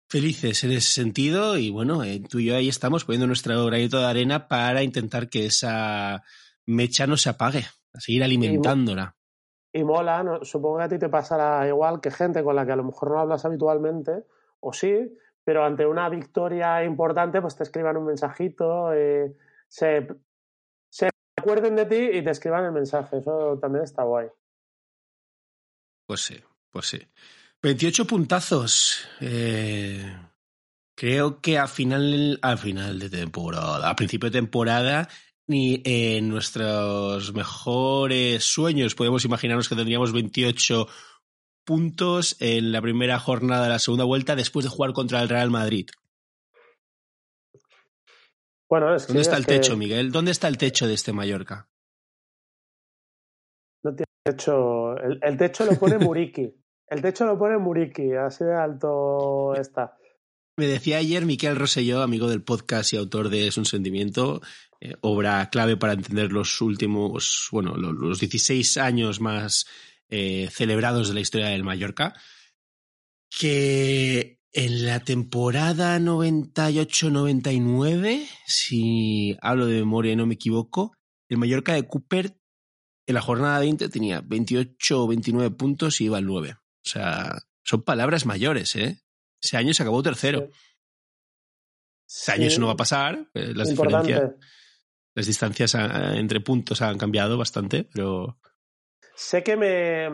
felices en ese sentido y bueno, eh, tú y yo ahí estamos poniendo nuestro granito de arena para intentar que esa mecha no se apague, a seguir alimentándola y mola, supongo que a ti te pasará igual que gente con la que a lo mejor no hablas habitualmente, o sí, pero ante una victoria importante, pues te escriban un mensajito, eh, se, se acuerden de ti y te escriban el mensaje. Eso también está guay. Pues sí, pues sí. 28 puntazos. Eh, creo que a final, al final de temporada, a principio de temporada, ni en nuestros mejores sueños podemos imaginarnos que tendríamos 28 puntos en la primera jornada de la segunda vuelta después de jugar contra el Real Madrid. Bueno, es que, ¿Dónde está el techo, Miguel? ¿Dónde está el techo de este Mallorca? No tiene techo. El, el techo lo pone Muriki. el techo lo pone Muriki, así de alto está. Me decía ayer Miquel Rosselló, amigo del podcast y autor de Es un sentimiento, eh, obra clave para entender los últimos, bueno, los, los 16 años más eh, celebrados de la historia del Mallorca, que en la temporada 98-99, si hablo de memoria y no me equivoco, el Mallorca de Cooper en la jornada 20 tenía 28 o 29 puntos y iba al 9. O sea, son palabras mayores, ¿eh? Ese año se acabó tercero. Sí. Ese año eso no va a pasar. Eh, las diferencias, las distancias entre puntos han cambiado bastante, pero. Sé que me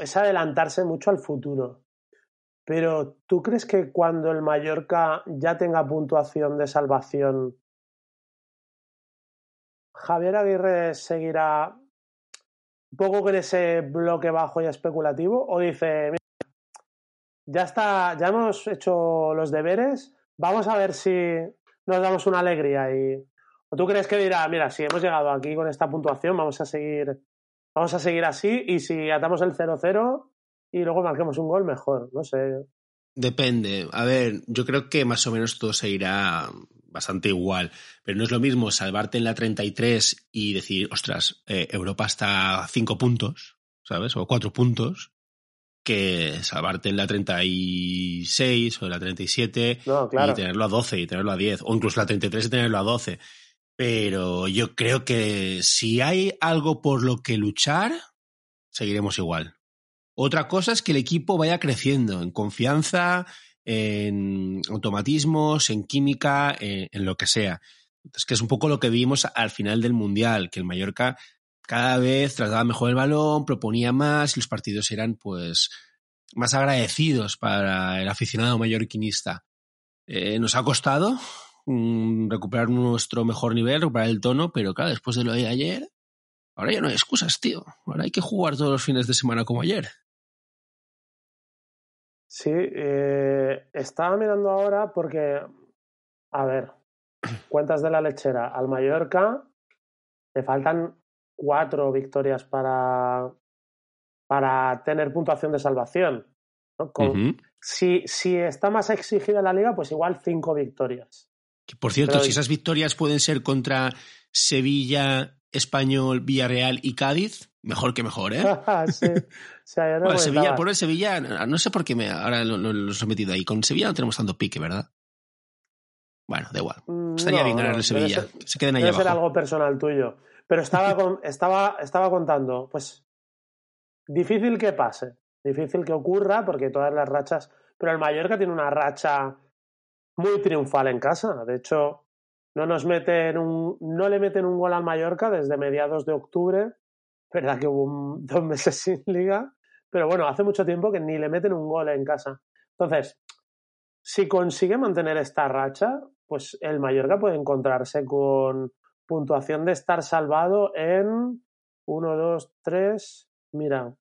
es adelantarse mucho al futuro. Pero ¿tú crees que cuando el Mallorca ya tenga puntuación de salvación, Javier Aguirre seguirá un poco con ese bloque bajo y especulativo? ¿O dice, ya está, ya hemos hecho los deberes, vamos a ver si nos damos una alegría y ¿O tú crees que dirá, mira, si hemos llegado aquí con esta puntuación, vamos a seguir, vamos a seguir así y si atamos el 0-0 y luego marquemos un gol, mejor, no sé. Depende. A ver, yo creo que más o menos todo se irá bastante igual, pero no es lo mismo salvarte en la 33 y decir, ostras, eh, Europa está a 5 puntos, ¿sabes? O 4 puntos, que salvarte en la 36 o en la 37 no, claro. y tenerlo a 12 y tenerlo a 10, o incluso la 33 y tenerlo a 12. Pero yo creo que si hay algo por lo que luchar, seguiremos igual. Otra cosa es que el equipo vaya creciendo en confianza, en automatismos, en química, en, en lo que sea. Es que es un poco lo que vimos al final del Mundial, que el Mallorca cada vez trataba mejor el balón, proponía más y los partidos eran pues más agradecidos para el aficionado mallorquinista. Eh, nos ha costado mm, recuperar nuestro mejor nivel, recuperar el tono, pero claro, después de lo de ayer, ahora ya no hay excusas, tío. Ahora hay que jugar todos los fines de semana como ayer. Sí, eh, estaba mirando ahora porque, a ver, cuentas de la lechera al Mallorca le faltan cuatro victorias para, para tener puntuación de salvación. ¿no? Con, Ujú. si, si está más exigida la liga, pues igual cinco victorias. Que, Por cierto, Pero- si esas victorias pueden ser contra Sevilla, Español, Villarreal y Cádiz, mejor que mejor, ¿eh? sí, Bueno, el Sevilla, por el Sevilla, no sé por qué me, ahora lo, lo- los he metido ahí. Con Sevilla no tenemos tanto pique, ¿verdad? Bueno, da igual. Mm, Estaría no, bien ganar el Sevilla. ser- se queden ahí Debe ser algo personal tuyo. Pero estaba, con- estaba, estaba contando, pues difícil que pase, difícil que ocurra, porque todas las rachas. Pero el Mallorca tiene una racha muy triunfal en casa. De hecho, no nos meten un, no le meten un gol al Mallorca desde mediados de octubre. Verdad que hubo un- dos meses sin liga. Pero bueno, hace mucho tiempo que ni le meten un gol en casa. Entonces, si consigue mantener esta racha, pues el Mallorca puede encontrarse con puntuación de estar salvado en 1, 2, 3, mira,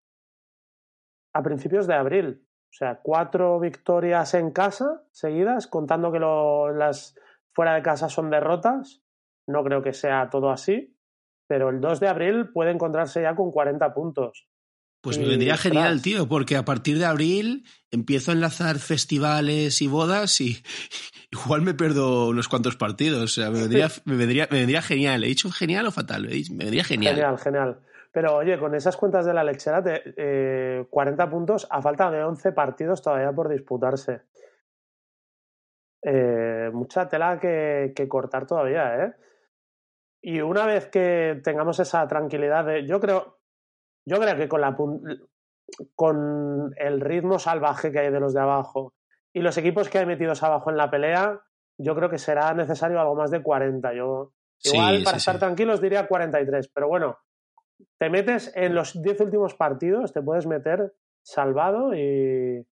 a principios de abril. O sea, cuatro victorias en casa seguidas, contando que lo- las fuera de casa son derrotas. No creo que sea todo así, pero el 2 de abril puede encontrarse ya con 40 puntos. Pues me vendría genial, tío, porque a partir de abril empiezo a enlazar festivales y bodas y igual me pierdo unos cuantos partidos. O sea, me vendría, me vendría, me vendría genial. ¿He dicho genial o fatal? Me vendría genial. Genial, genial. Pero oye, con esas cuentas de la lechera, te- eh, 40 puntos a falta de 11 partidos todavía por disputarse. Eh, mucha tela que, que cortar todavía, ¿eh? Y una vez que tengamos esa tranquilidad de. Yo creo. Yo creo que con la con el ritmo salvaje que hay de los de abajo y los equipos que hay metidos abajo en la pelea, yo creo que será necesario algo más de 40. Yo, Igual sí, para estar sí. tranquilos diría 43, pero bueno, te metes en los 10 últimos partidos, te puedes meter salvado y,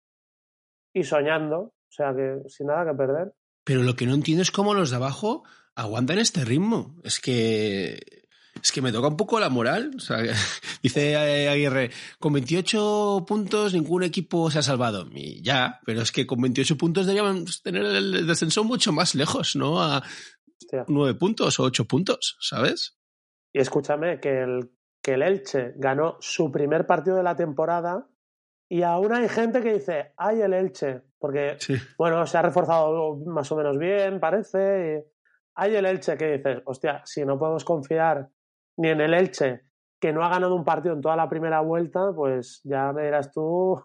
y soñando, o sea que sin nada que perder. Pero lo que no entiendo es cómo los de abajo aguantan este ritmo. Es que. Es que me toca un poco la moral. O sea, dice Aguirre, con 28 puntos ningún equipo se ha salvado. Y ya, pero es que con 28 puntos deberíamos tener el descenso mucho más lejos, ¿no? A. 9 puntos o 8 puntos, ¿sabes? Y escúchame, que el, que el Elche ganó su primer partido de la temporada y aún hay gente que dice, ay el Elche, porque Sí. bueno, se ha reforzado más o menos bien, parece. Y hay el Elche que dices, hostia, si no podemos confiar ni en el Elche, que no ha ganado un partido en toda la primera vuelta, pues ya me dirás tú,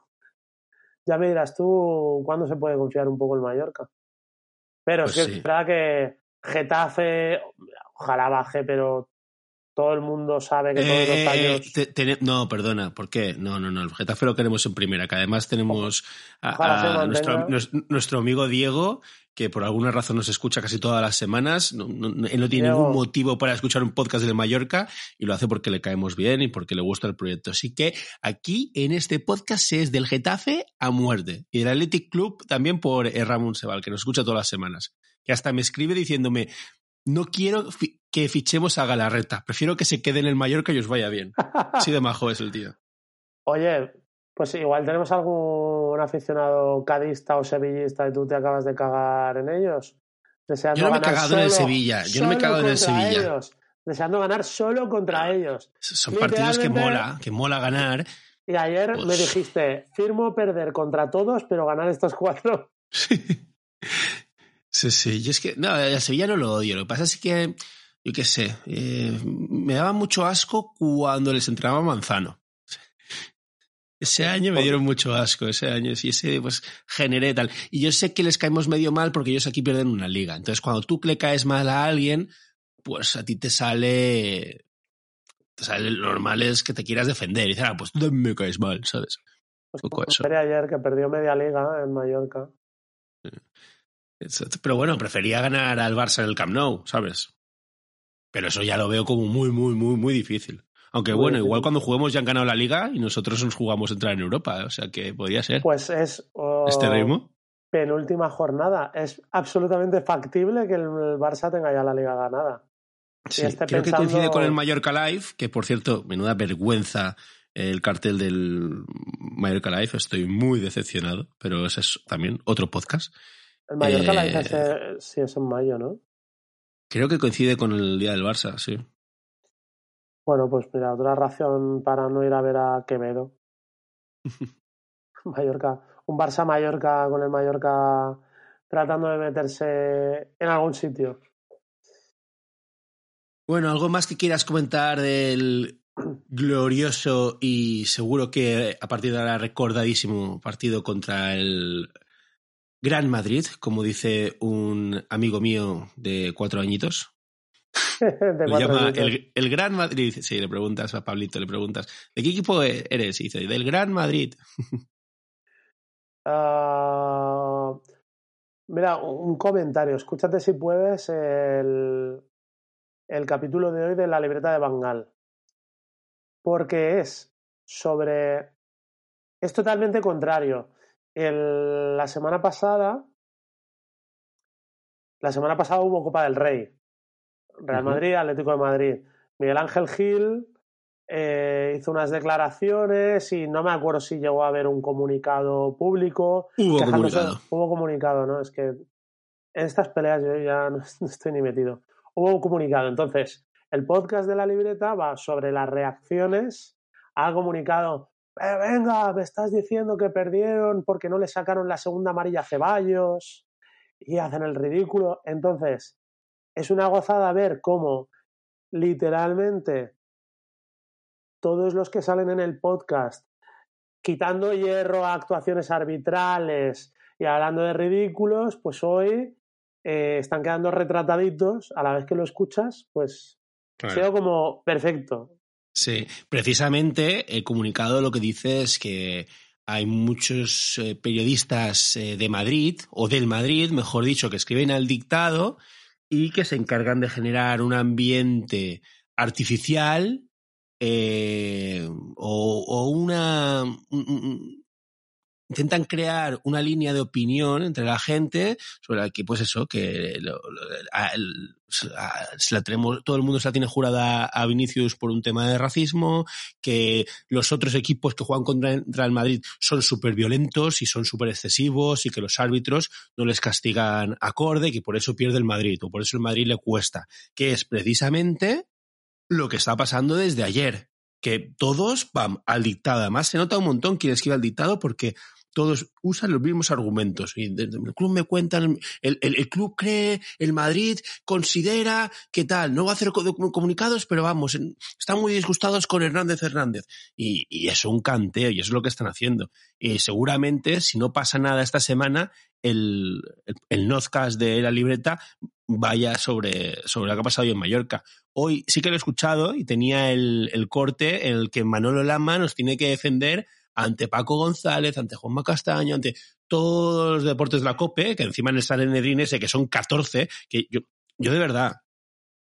ya me dirás tú cuándo se puede confiar un poco el Mallorca. Pero Pues sí, sí. es verdad que Getafe, ojalá baje, pero todo el mundo sabe que todos Eh, los eh, años. te- no, perdona, ¿por qué? No, no, no, el Getafe lo queremos en primera, que además tenemos a, nuestro, amigo Diego, que por alguna razón nos escucha casi todas las semanas. No, no- no- él no tiene Diego. ningún motivo para escuchar un podcast de Mallorca y lo hace porque le caemos bien y porque le gusta el proyecto. Así que aquí en este podcast es del Getafe a muerte y del Athletic Club también por eh, Ramón Sebal, que nos escucha todas las semanas. Que hasta me escribe diciéndome, no quiero que fichemos a Galarreta, prefiero que se quede en el Mallorca y os vaya bien. Así de majo es el tío. Oye, pues igual tenemos algún aficionado cadista o sevillista y tú te acabas de cagar en ellos. Deseando Yo no me he cagado en el solo- Sevilla, yo no me he solo cagado en el Sevilla. ellos, deseando ganar solo contra ellos. Son partidos que mola, que mola ganar. Y ayer Pues- me dijiste, firmo perder contra todos, pero ganar estos cuatro. Sí, sí. Y es que, no, el Sevilla no lo odio. Lo que pasa es que, yo qué sé, eh, me daba mucho asco cuando les entrenaba Manzano. Ese año me dieron mucho asco, ese año, y ese, pues, generé tal. Y yo sé que les caemos medio mal porque ellos aquí pierden una liga. Entonces, cuando tú le caes mal a alguien, pues a ti te sale, te sale lo normal es que te quieras defender. Y dices, ah, pues tú también me caes mal, ¿sabes? Pues Poco eso. Ayer que perdió media liga en Mallorca. Pero bueno, prefería ganar al Barça en el Camp Nou, ¿sabes? Pero eso ya lo veo como muy, muy, muy, muy difícil. Aunque bueno, igual cuando juguemos ya han ganado la liga y nosotros nos jugamos a entrar en Europa, o sea que podría ser Pues es este ritmo. penúltima jornada. Es absolutamente factible que el Barça tenga ya la liga ganada. Sí, creo que pensando- coincide con el Mallorca Live, que por cierto, menuda vergüenza el cartel del Mallorca Live, estoy muy decepcionado, pero ese es también otro podcast. El Mallorca Eh, ese- sí es en mayo, ¿no? Creo que coincide con el día del Barça, sí. Bueno, pues mira, otra razón para no ir a ver a Quevedo. Mallorca, un Barça Mallorca con el Mallorca tratando de meterse en algún sitio. Bueno, ¿algo más que quieras comentar del glorioso y seguro que a partir de ahora recordadísimo partido contra el Gran Madrid, como dice un amigo mío de cuatro añitos? De cuatro llama el, el Gran Madrid. Sí, le preguntas a Pablito, le preguntas, ¿de qué equipo eres? Y dice, del Gran Madrid. Ah, mira, un comentario. Escúchate si puedes el, el capítulo de hoy de la libreta de Bangal. Porque es sobre. Es totalmente contrario. El- la semana pasada. La semana pasada hubo Copa del Rey. Real. Madrid, Atlético de Madrid. Miguel Ángel Gil eh, hizo unas declaraciones y no me acuerdo si llegó a haber un comunicado público. Hubo comunicado. Hubo comunicado, ¿no? Es que en estas peleas yo ya no, no estoy ni metido. Hubo un comunicado. Entonces, el podcast de la libreta va sobre las reacciones al comunicado. "Eh, venga, me estás diciendo que perdieron porque no le sacaron la segunda amarilla a Ceballos y hacen el ridículo. Entonces, es una gozada ver cómo literalmente todos los que salen en el podcast quitando hierro a actuaciones arbitrales y hablando de ridículos, pues hoy eh, están quedando retrataditos a la vez que lo escuchas, pues ha sido como perfecto. Sí, precisamente el comunicado lo que dice es que hay muchos eh, periodistas eh, de Madrid, o del Madrid, mejor dicho, que escriben al dictado y que se encargan de generar un ambiente artificial eh, o, una... un- un- intentan crear una línea de opinión entre la gente sobre la que, pues eso, que lo- se la tenemos, todo el mundo se la tiene jurada a Vinicius por un tema de racismo, que los otros equipos que juegan contra el Madrid son súper violentos y son súper excesivos y que los árbitros no les castigan acorde que por eso pierde el Madrid o por eso el Madrid le cuesta, que es precisamente lo que está pasando desde ayer, que todos van al dictado. Además, se nota un montón quién escribe al dictado porque todos usan los mismos argumentos. Y el club me cuentan, el, el- el club cree, el Madrid considera que tal, no va a hacer co- comunicados, pero vamos, están muy disgustados con Hernández Hernández. Y, y es un canteo, y eso es lo que están haciendo. Y seguramente, si no pasa nada esta semana, el, el, nozcast de la libreta vaya sobre, sobre lo que ha pasado hoy en Mallorca. Hoy sí que lo he escuchado y tenía el, el corte en el que Manolo Lama nos tiene que defender ante Paco González, ante Juanma Castaño, ante todos los deportes de la COPE, que encima en el Salenedrín ese, que son 14, que yo, yo de verdad,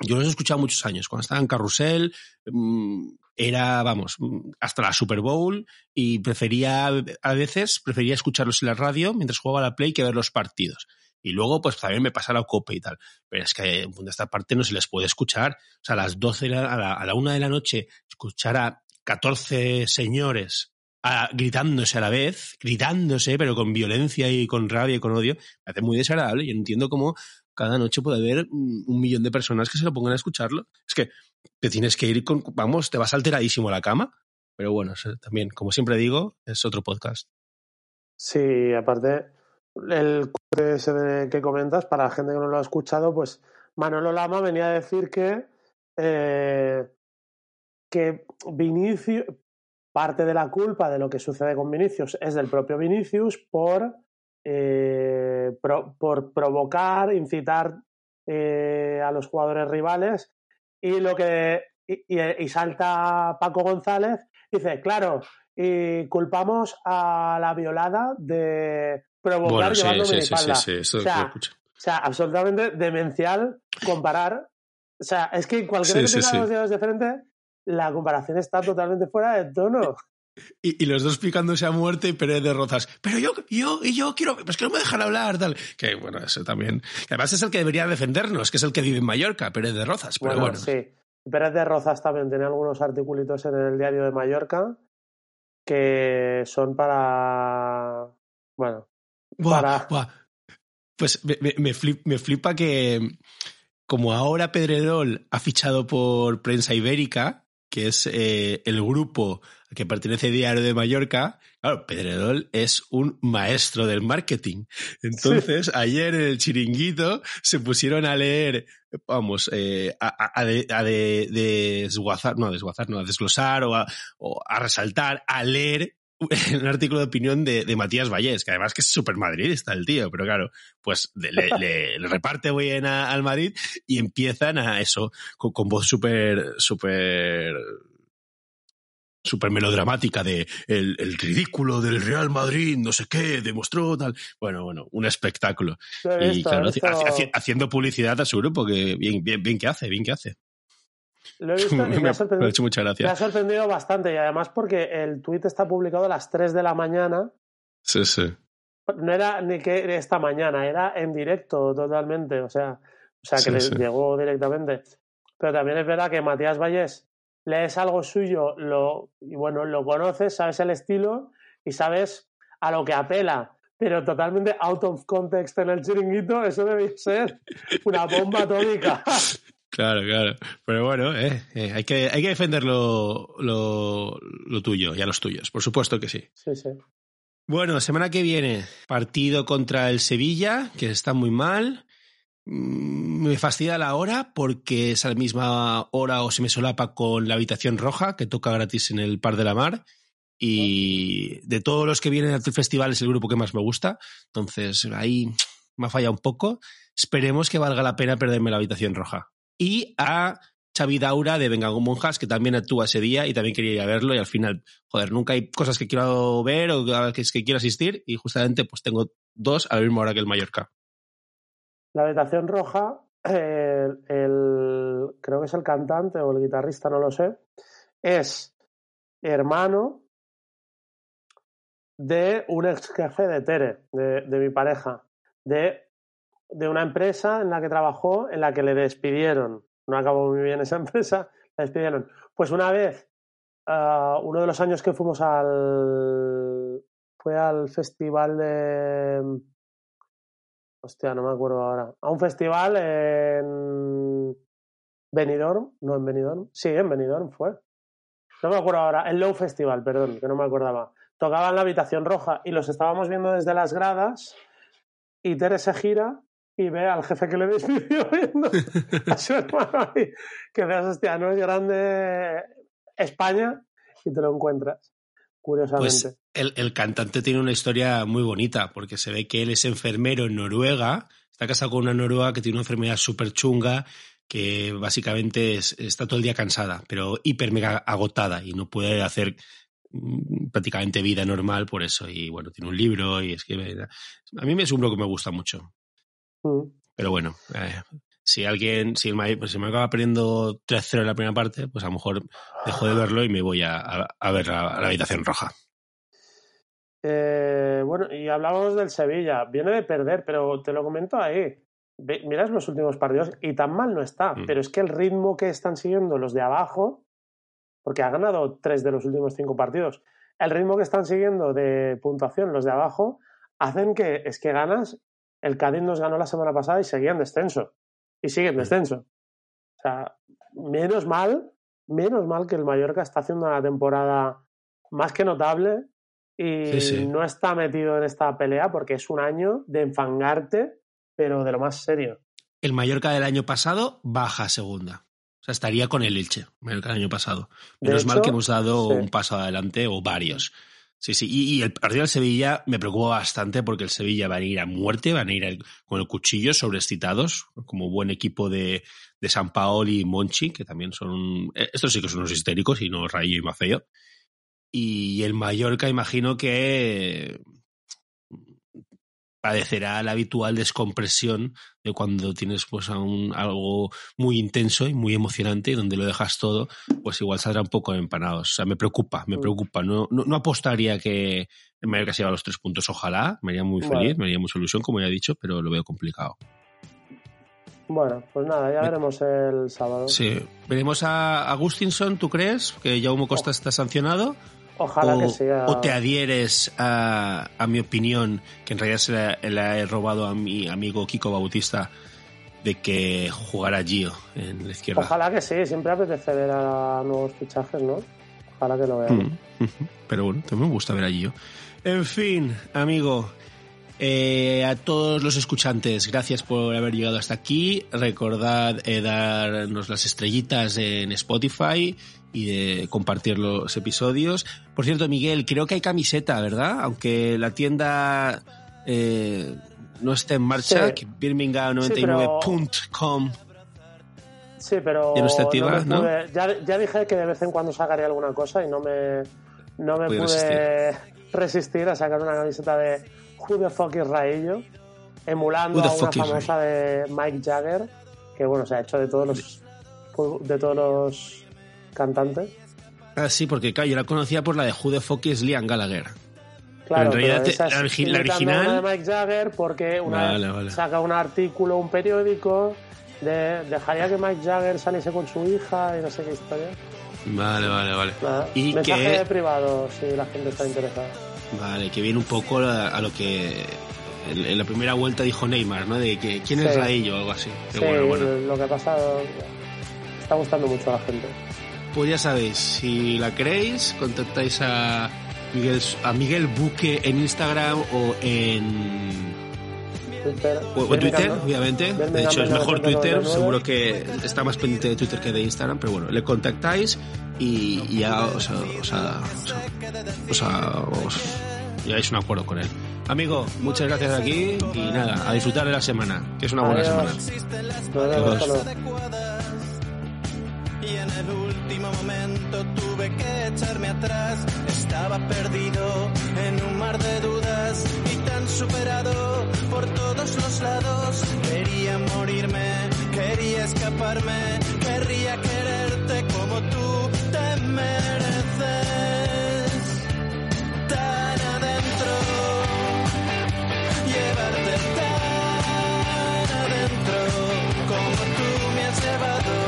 yo los he escuchado muchos años. Cuando estaba en Carrusel, mm, era, vamos, mm, hasta la Super Bowl y prefería, a veces, prefería escucharlos en la radio mientras jugaba la Play que ver los partidos. Y luego, pues también me pasa la copa y tal. Pero es que en esta parte no se les puede escuchar. O sea, a las 12, de la- a la, a la una de la noche, escuchar a 14 señores a- gritándose a la vez, gritándose, pero con violencia y con rabia y con odio, me hace muy desagradable. Yo entiendo cómo cada noche puede haber mm, un millón de personas que se lo pongan a escucharlo. Es que te tienes que ir con, vamos, te vas alteradísimo a la cama. Pero bueno, también, como siempre digo, es otro podcast. Sí, aparte, el que comentas, para la gente que no lo ha escuchado, pues Manolo Lama venía a decir que, eh, que Vinicius, parte de la culpa de lo que sucede con Vinicius es del propio Vinicius por, eh, pro- por provocar, incitar eh, a los jugadores rivales y lo que y, y- y salta Paco González dice, claro, y culpamos a la violada de provocar llevándome mi espalda. eso O sea, O sea, absolutamente demencial comparar. O sea, es que cualquiera Sí, que sí, tenga sí. los dedos de frente, la comparación está totalmente fuera de tono. Y, y los dos picándose a muerte y Pérez de Rozas. Pero yo, yo, y yo quiero, pues que no me dejan hablar, tal. Que bueno, eso también. Además es el que debería defendernos, que es el que vive en Mallorca, Pérez de Rozas. Pero bueno, bueno, sí. Pérez de Rozas también tiene algunos articulitos en el diario de Mallorca que son para. Bueno, Buah, para- buah. Pues me, me- me flip- me flipa que, como ahora Pedrerol ha fichado por Prensa Ibérica, que es eh, el grupo que pertenece a Diario de Mallorca. Claro, Pedredol es un maestro del marketing. Entonces, ayer en el chiringuito se pusieron a leer, vamos, eh, a, de, a de, desguazar, no, a desguazar, no, a desglosar o a, o a resaltar, a leer un artículo de opinión de, de Matías Vallés, que además que es súper madridista el tío, pero claro, pues le, le, le reparte bien a, al Madrid y empiezan a eso, con, con voz súper, súper súper melodramática de el, el, ridículo del Real Madrid, no sé qué, demostró tal. Bueno, bueno, un espectáculo. Y claro, haci, haci, haciendo publicidad a su grupo, que bien, bien, bien que hace, bien que hace. Lo he visto y me, me, ha sorprendido, me ha hecho mucha gracia. me ha sorprendido bastante y además porque el tuit está publicado a las 3 de la mañana. Sí, sí. No era ni que esta mañana, era en directo totalmente, o sea, o sea que sí, le sí. llegó directamente. Pero también es verdad que Matías Vallés lees algo suyo lo, y bueno, lo conoces, sabes el estilo y sabes a lo que apela, pero totalmente out of context en el chiringuito, eso debe ser una bomba atómica. Claro, claro. Pero bueno, eh, eh, hay, que, hay que defender lo, lo, lo, tuyo y a los tuyos, por supuesto que sí. Sí, sí. Bueno, semana que viene, partido contra el Sevilla, que está muy mal. Me fastidia la hora porque es a la misma hora o se me solapa con la habitación roja que toca gratis en el Par de la Mar. Y de todos los que vienen al festival es el grupo que más me gusta. Entonces ahí me ha fallado un poco. Esperemos que valga la pena perderme la habitación roja. Y a Xavi Daura de Venga Monjas, que también actúa ese día y también quería ir a verlo. Y al final, joder, nunca hay cosas que quiero ver o que, que quiero asistir. Y justamente pues tengo dos a la misma hora que el Mallorca. La habitación roja, el, el, creo que es el cantante o el guitarrista, no lo sé, es hermano de un ex jefe de Tere, de, de mi pareja, de, de, una empresa en la que trabajó, en la que le despidieron. No acabó muy bien esa empresa, la despidieron. Pues una vez, uh, uno de los años que fuimos al. fue al festival de Hostia, no me acuerdo ahora. A un festival en Benidorm, no en Benidorm, sí, en Benidorm fue. No me acuerdo ahora, el Low Festival, perdón, que no me acordaba. Tocaban la habitación roja y los estábamos viendo desde las gradas y Tere se gira y ve al jefe que le despidió viendo a su hermano ahí. Que veas, hostia, no es grande España y te lo encuentras curiosamente. Pues el, el, cantante tiene una historia muy bonita, porque se ve que él es enfermero en Noruega, está casado con una noruega que tiene una enfermedad súper chunga, que básicamente es, está todo el día cansada, pero hiper mega agotada y no puede hacer mm, prácticamente vida normal por eso. Y bueno, tiene un libro y escribe. A mí es un libro que me gusta mucho. Mm. Pero bueno, eh, si alguien, si el pues si me acaba perdiendo 3-0 en la primera parte, pues a lo mejor dejo de verlo y me voy a, a, a ver la, la, habitación roja. Eh, bueno, y hablábamos del Sevilla. Viene de perder, pero te lo comento ahí. Miras los últimos partidos y tan mal no está, mm. pero es que el ritmo que están siguiendo los de abajo, porque ha ganado tres de los últimos cinco partidos, el ritmo que están siguiendo de puntuación los de abajo hacen que es que ganas. El Cádiz nos ganó la semana pasada y seguía en descenso y sigue en descenso. O sea, menos mal, menos mal que el Mallorca está haciendo una temporada más que notable y sí, sí. no está metido en esta pelea porque es un año de enfangarte, pero de lo más serio. El Mallorca del año pasado baja a segunda. O sea, estaría con el Elche, Mallorca del año pasado. Menos hecho, mal que hemos dado sí. un paso adelante o varios. Sí, sí. Y, el partido del Sevilla me preocupa bastante porque el Sevilla va a ir a muerte, van a ir con el cuchillo sobreexcitados, como buen equipo de, de San Paoli y Monchi, que también son. Estos sí que son unos histéricos y no Rayo y Mafeo. Y el Mallorca, imagino que padecerá la habitual descompresión de cuando tienes pues un, algo muy intenso y muy emocionante y donde lo dejas todo, pues igual saldrá un poco empanados. O sea, me preocupa, me preocupa. No, no, no apostaría que Mallorca se lleva los tres puntos, ojalá, me haría muy feliz, bueno. me haría mucha ilusión, como ya he dicho, pero lo veo complicado. Bueno, pues nada, ya veremos el sábado. Sí, veremos a Agustinson, ¿tú crees? Que Jaume Costa oh. está sancionado. Ojalá o, que sea. O te adhieres a, a mi opinión, que en realidad se la, la, he robado a mi amigo Kiko Bautista, de que jugara Gio en la izquierda. Ojalá que sí, siempre apetece ver a nuevos fichajes, ¿no? Ojalá que lo vean. Mm, ujú. Pero bueno, también me gusta ver a Gio. En fin, amigo, eh, a todos los escuchantes, gracias por haber llegado hasta aquí. Recordad eh, darnos las estrellitas en Spotify y de compartir los episodios. Por cierto, Miguel, creo que hay camiseta, ¿verdad? Aunque la tienda eh, no esté en marcha, Sí. que birmingham99.com. Sí, pero Ya no está activa, me ¿no? pude- ya, ya dije que de vez en cuando sacaré alguna cosa y no me, no me Pude resistir a sacar una camiseta de Who the fuck is Raillo, emulando a una famosa de Mike Jagger, que bueno, se ha hecho de todos los de todos los cantantes. Ah, sí, porque claro, yo la conocía por la de Who the fuck is Liam Gallagher. Claro, en realidad pero te- la es origi- la original- una de Mike Jagger porque una Vale, vez vale. saca un artículo, un periódico, de dejaría que Mike Jagger saliese con su hija y no sé qué historia. Vale, vale, vale. Nada, Y mensaje que, privado si la gente está interesada. vale, que viene un poco a, a lo que en, en la primera vuelta dijo Neymar, ¿no? De que quién es Sí. Raillo o algo así. Sí, bueno, bueno. lo que ha pasado está gustando mucho a la gente. Pues ya sabéis, si la queréis, contactáis a Miguel, a Miguel Buque en Instagram o en, Twitter, obviamente. De hecho, es mejor 1999. Twitter. Seguro que está más pendiente de Twitter que de Instagram, pero bueno, le contactáis y, y ya os, os, os, os, llegáis un acuerdo con él. Amigo, muchas gracias aquí y nada, a disfrutar de la semana, que es una buena Adiós. semana. Adiós último momento tuve que echarme atrás. Estaba perdido en un mar de dudas y tan superado por todos los lados. Quería morirme, quería escaparme, querría quererte como tú te mereces. Tan adentro, llevarte tan adentro como tú me has llevado.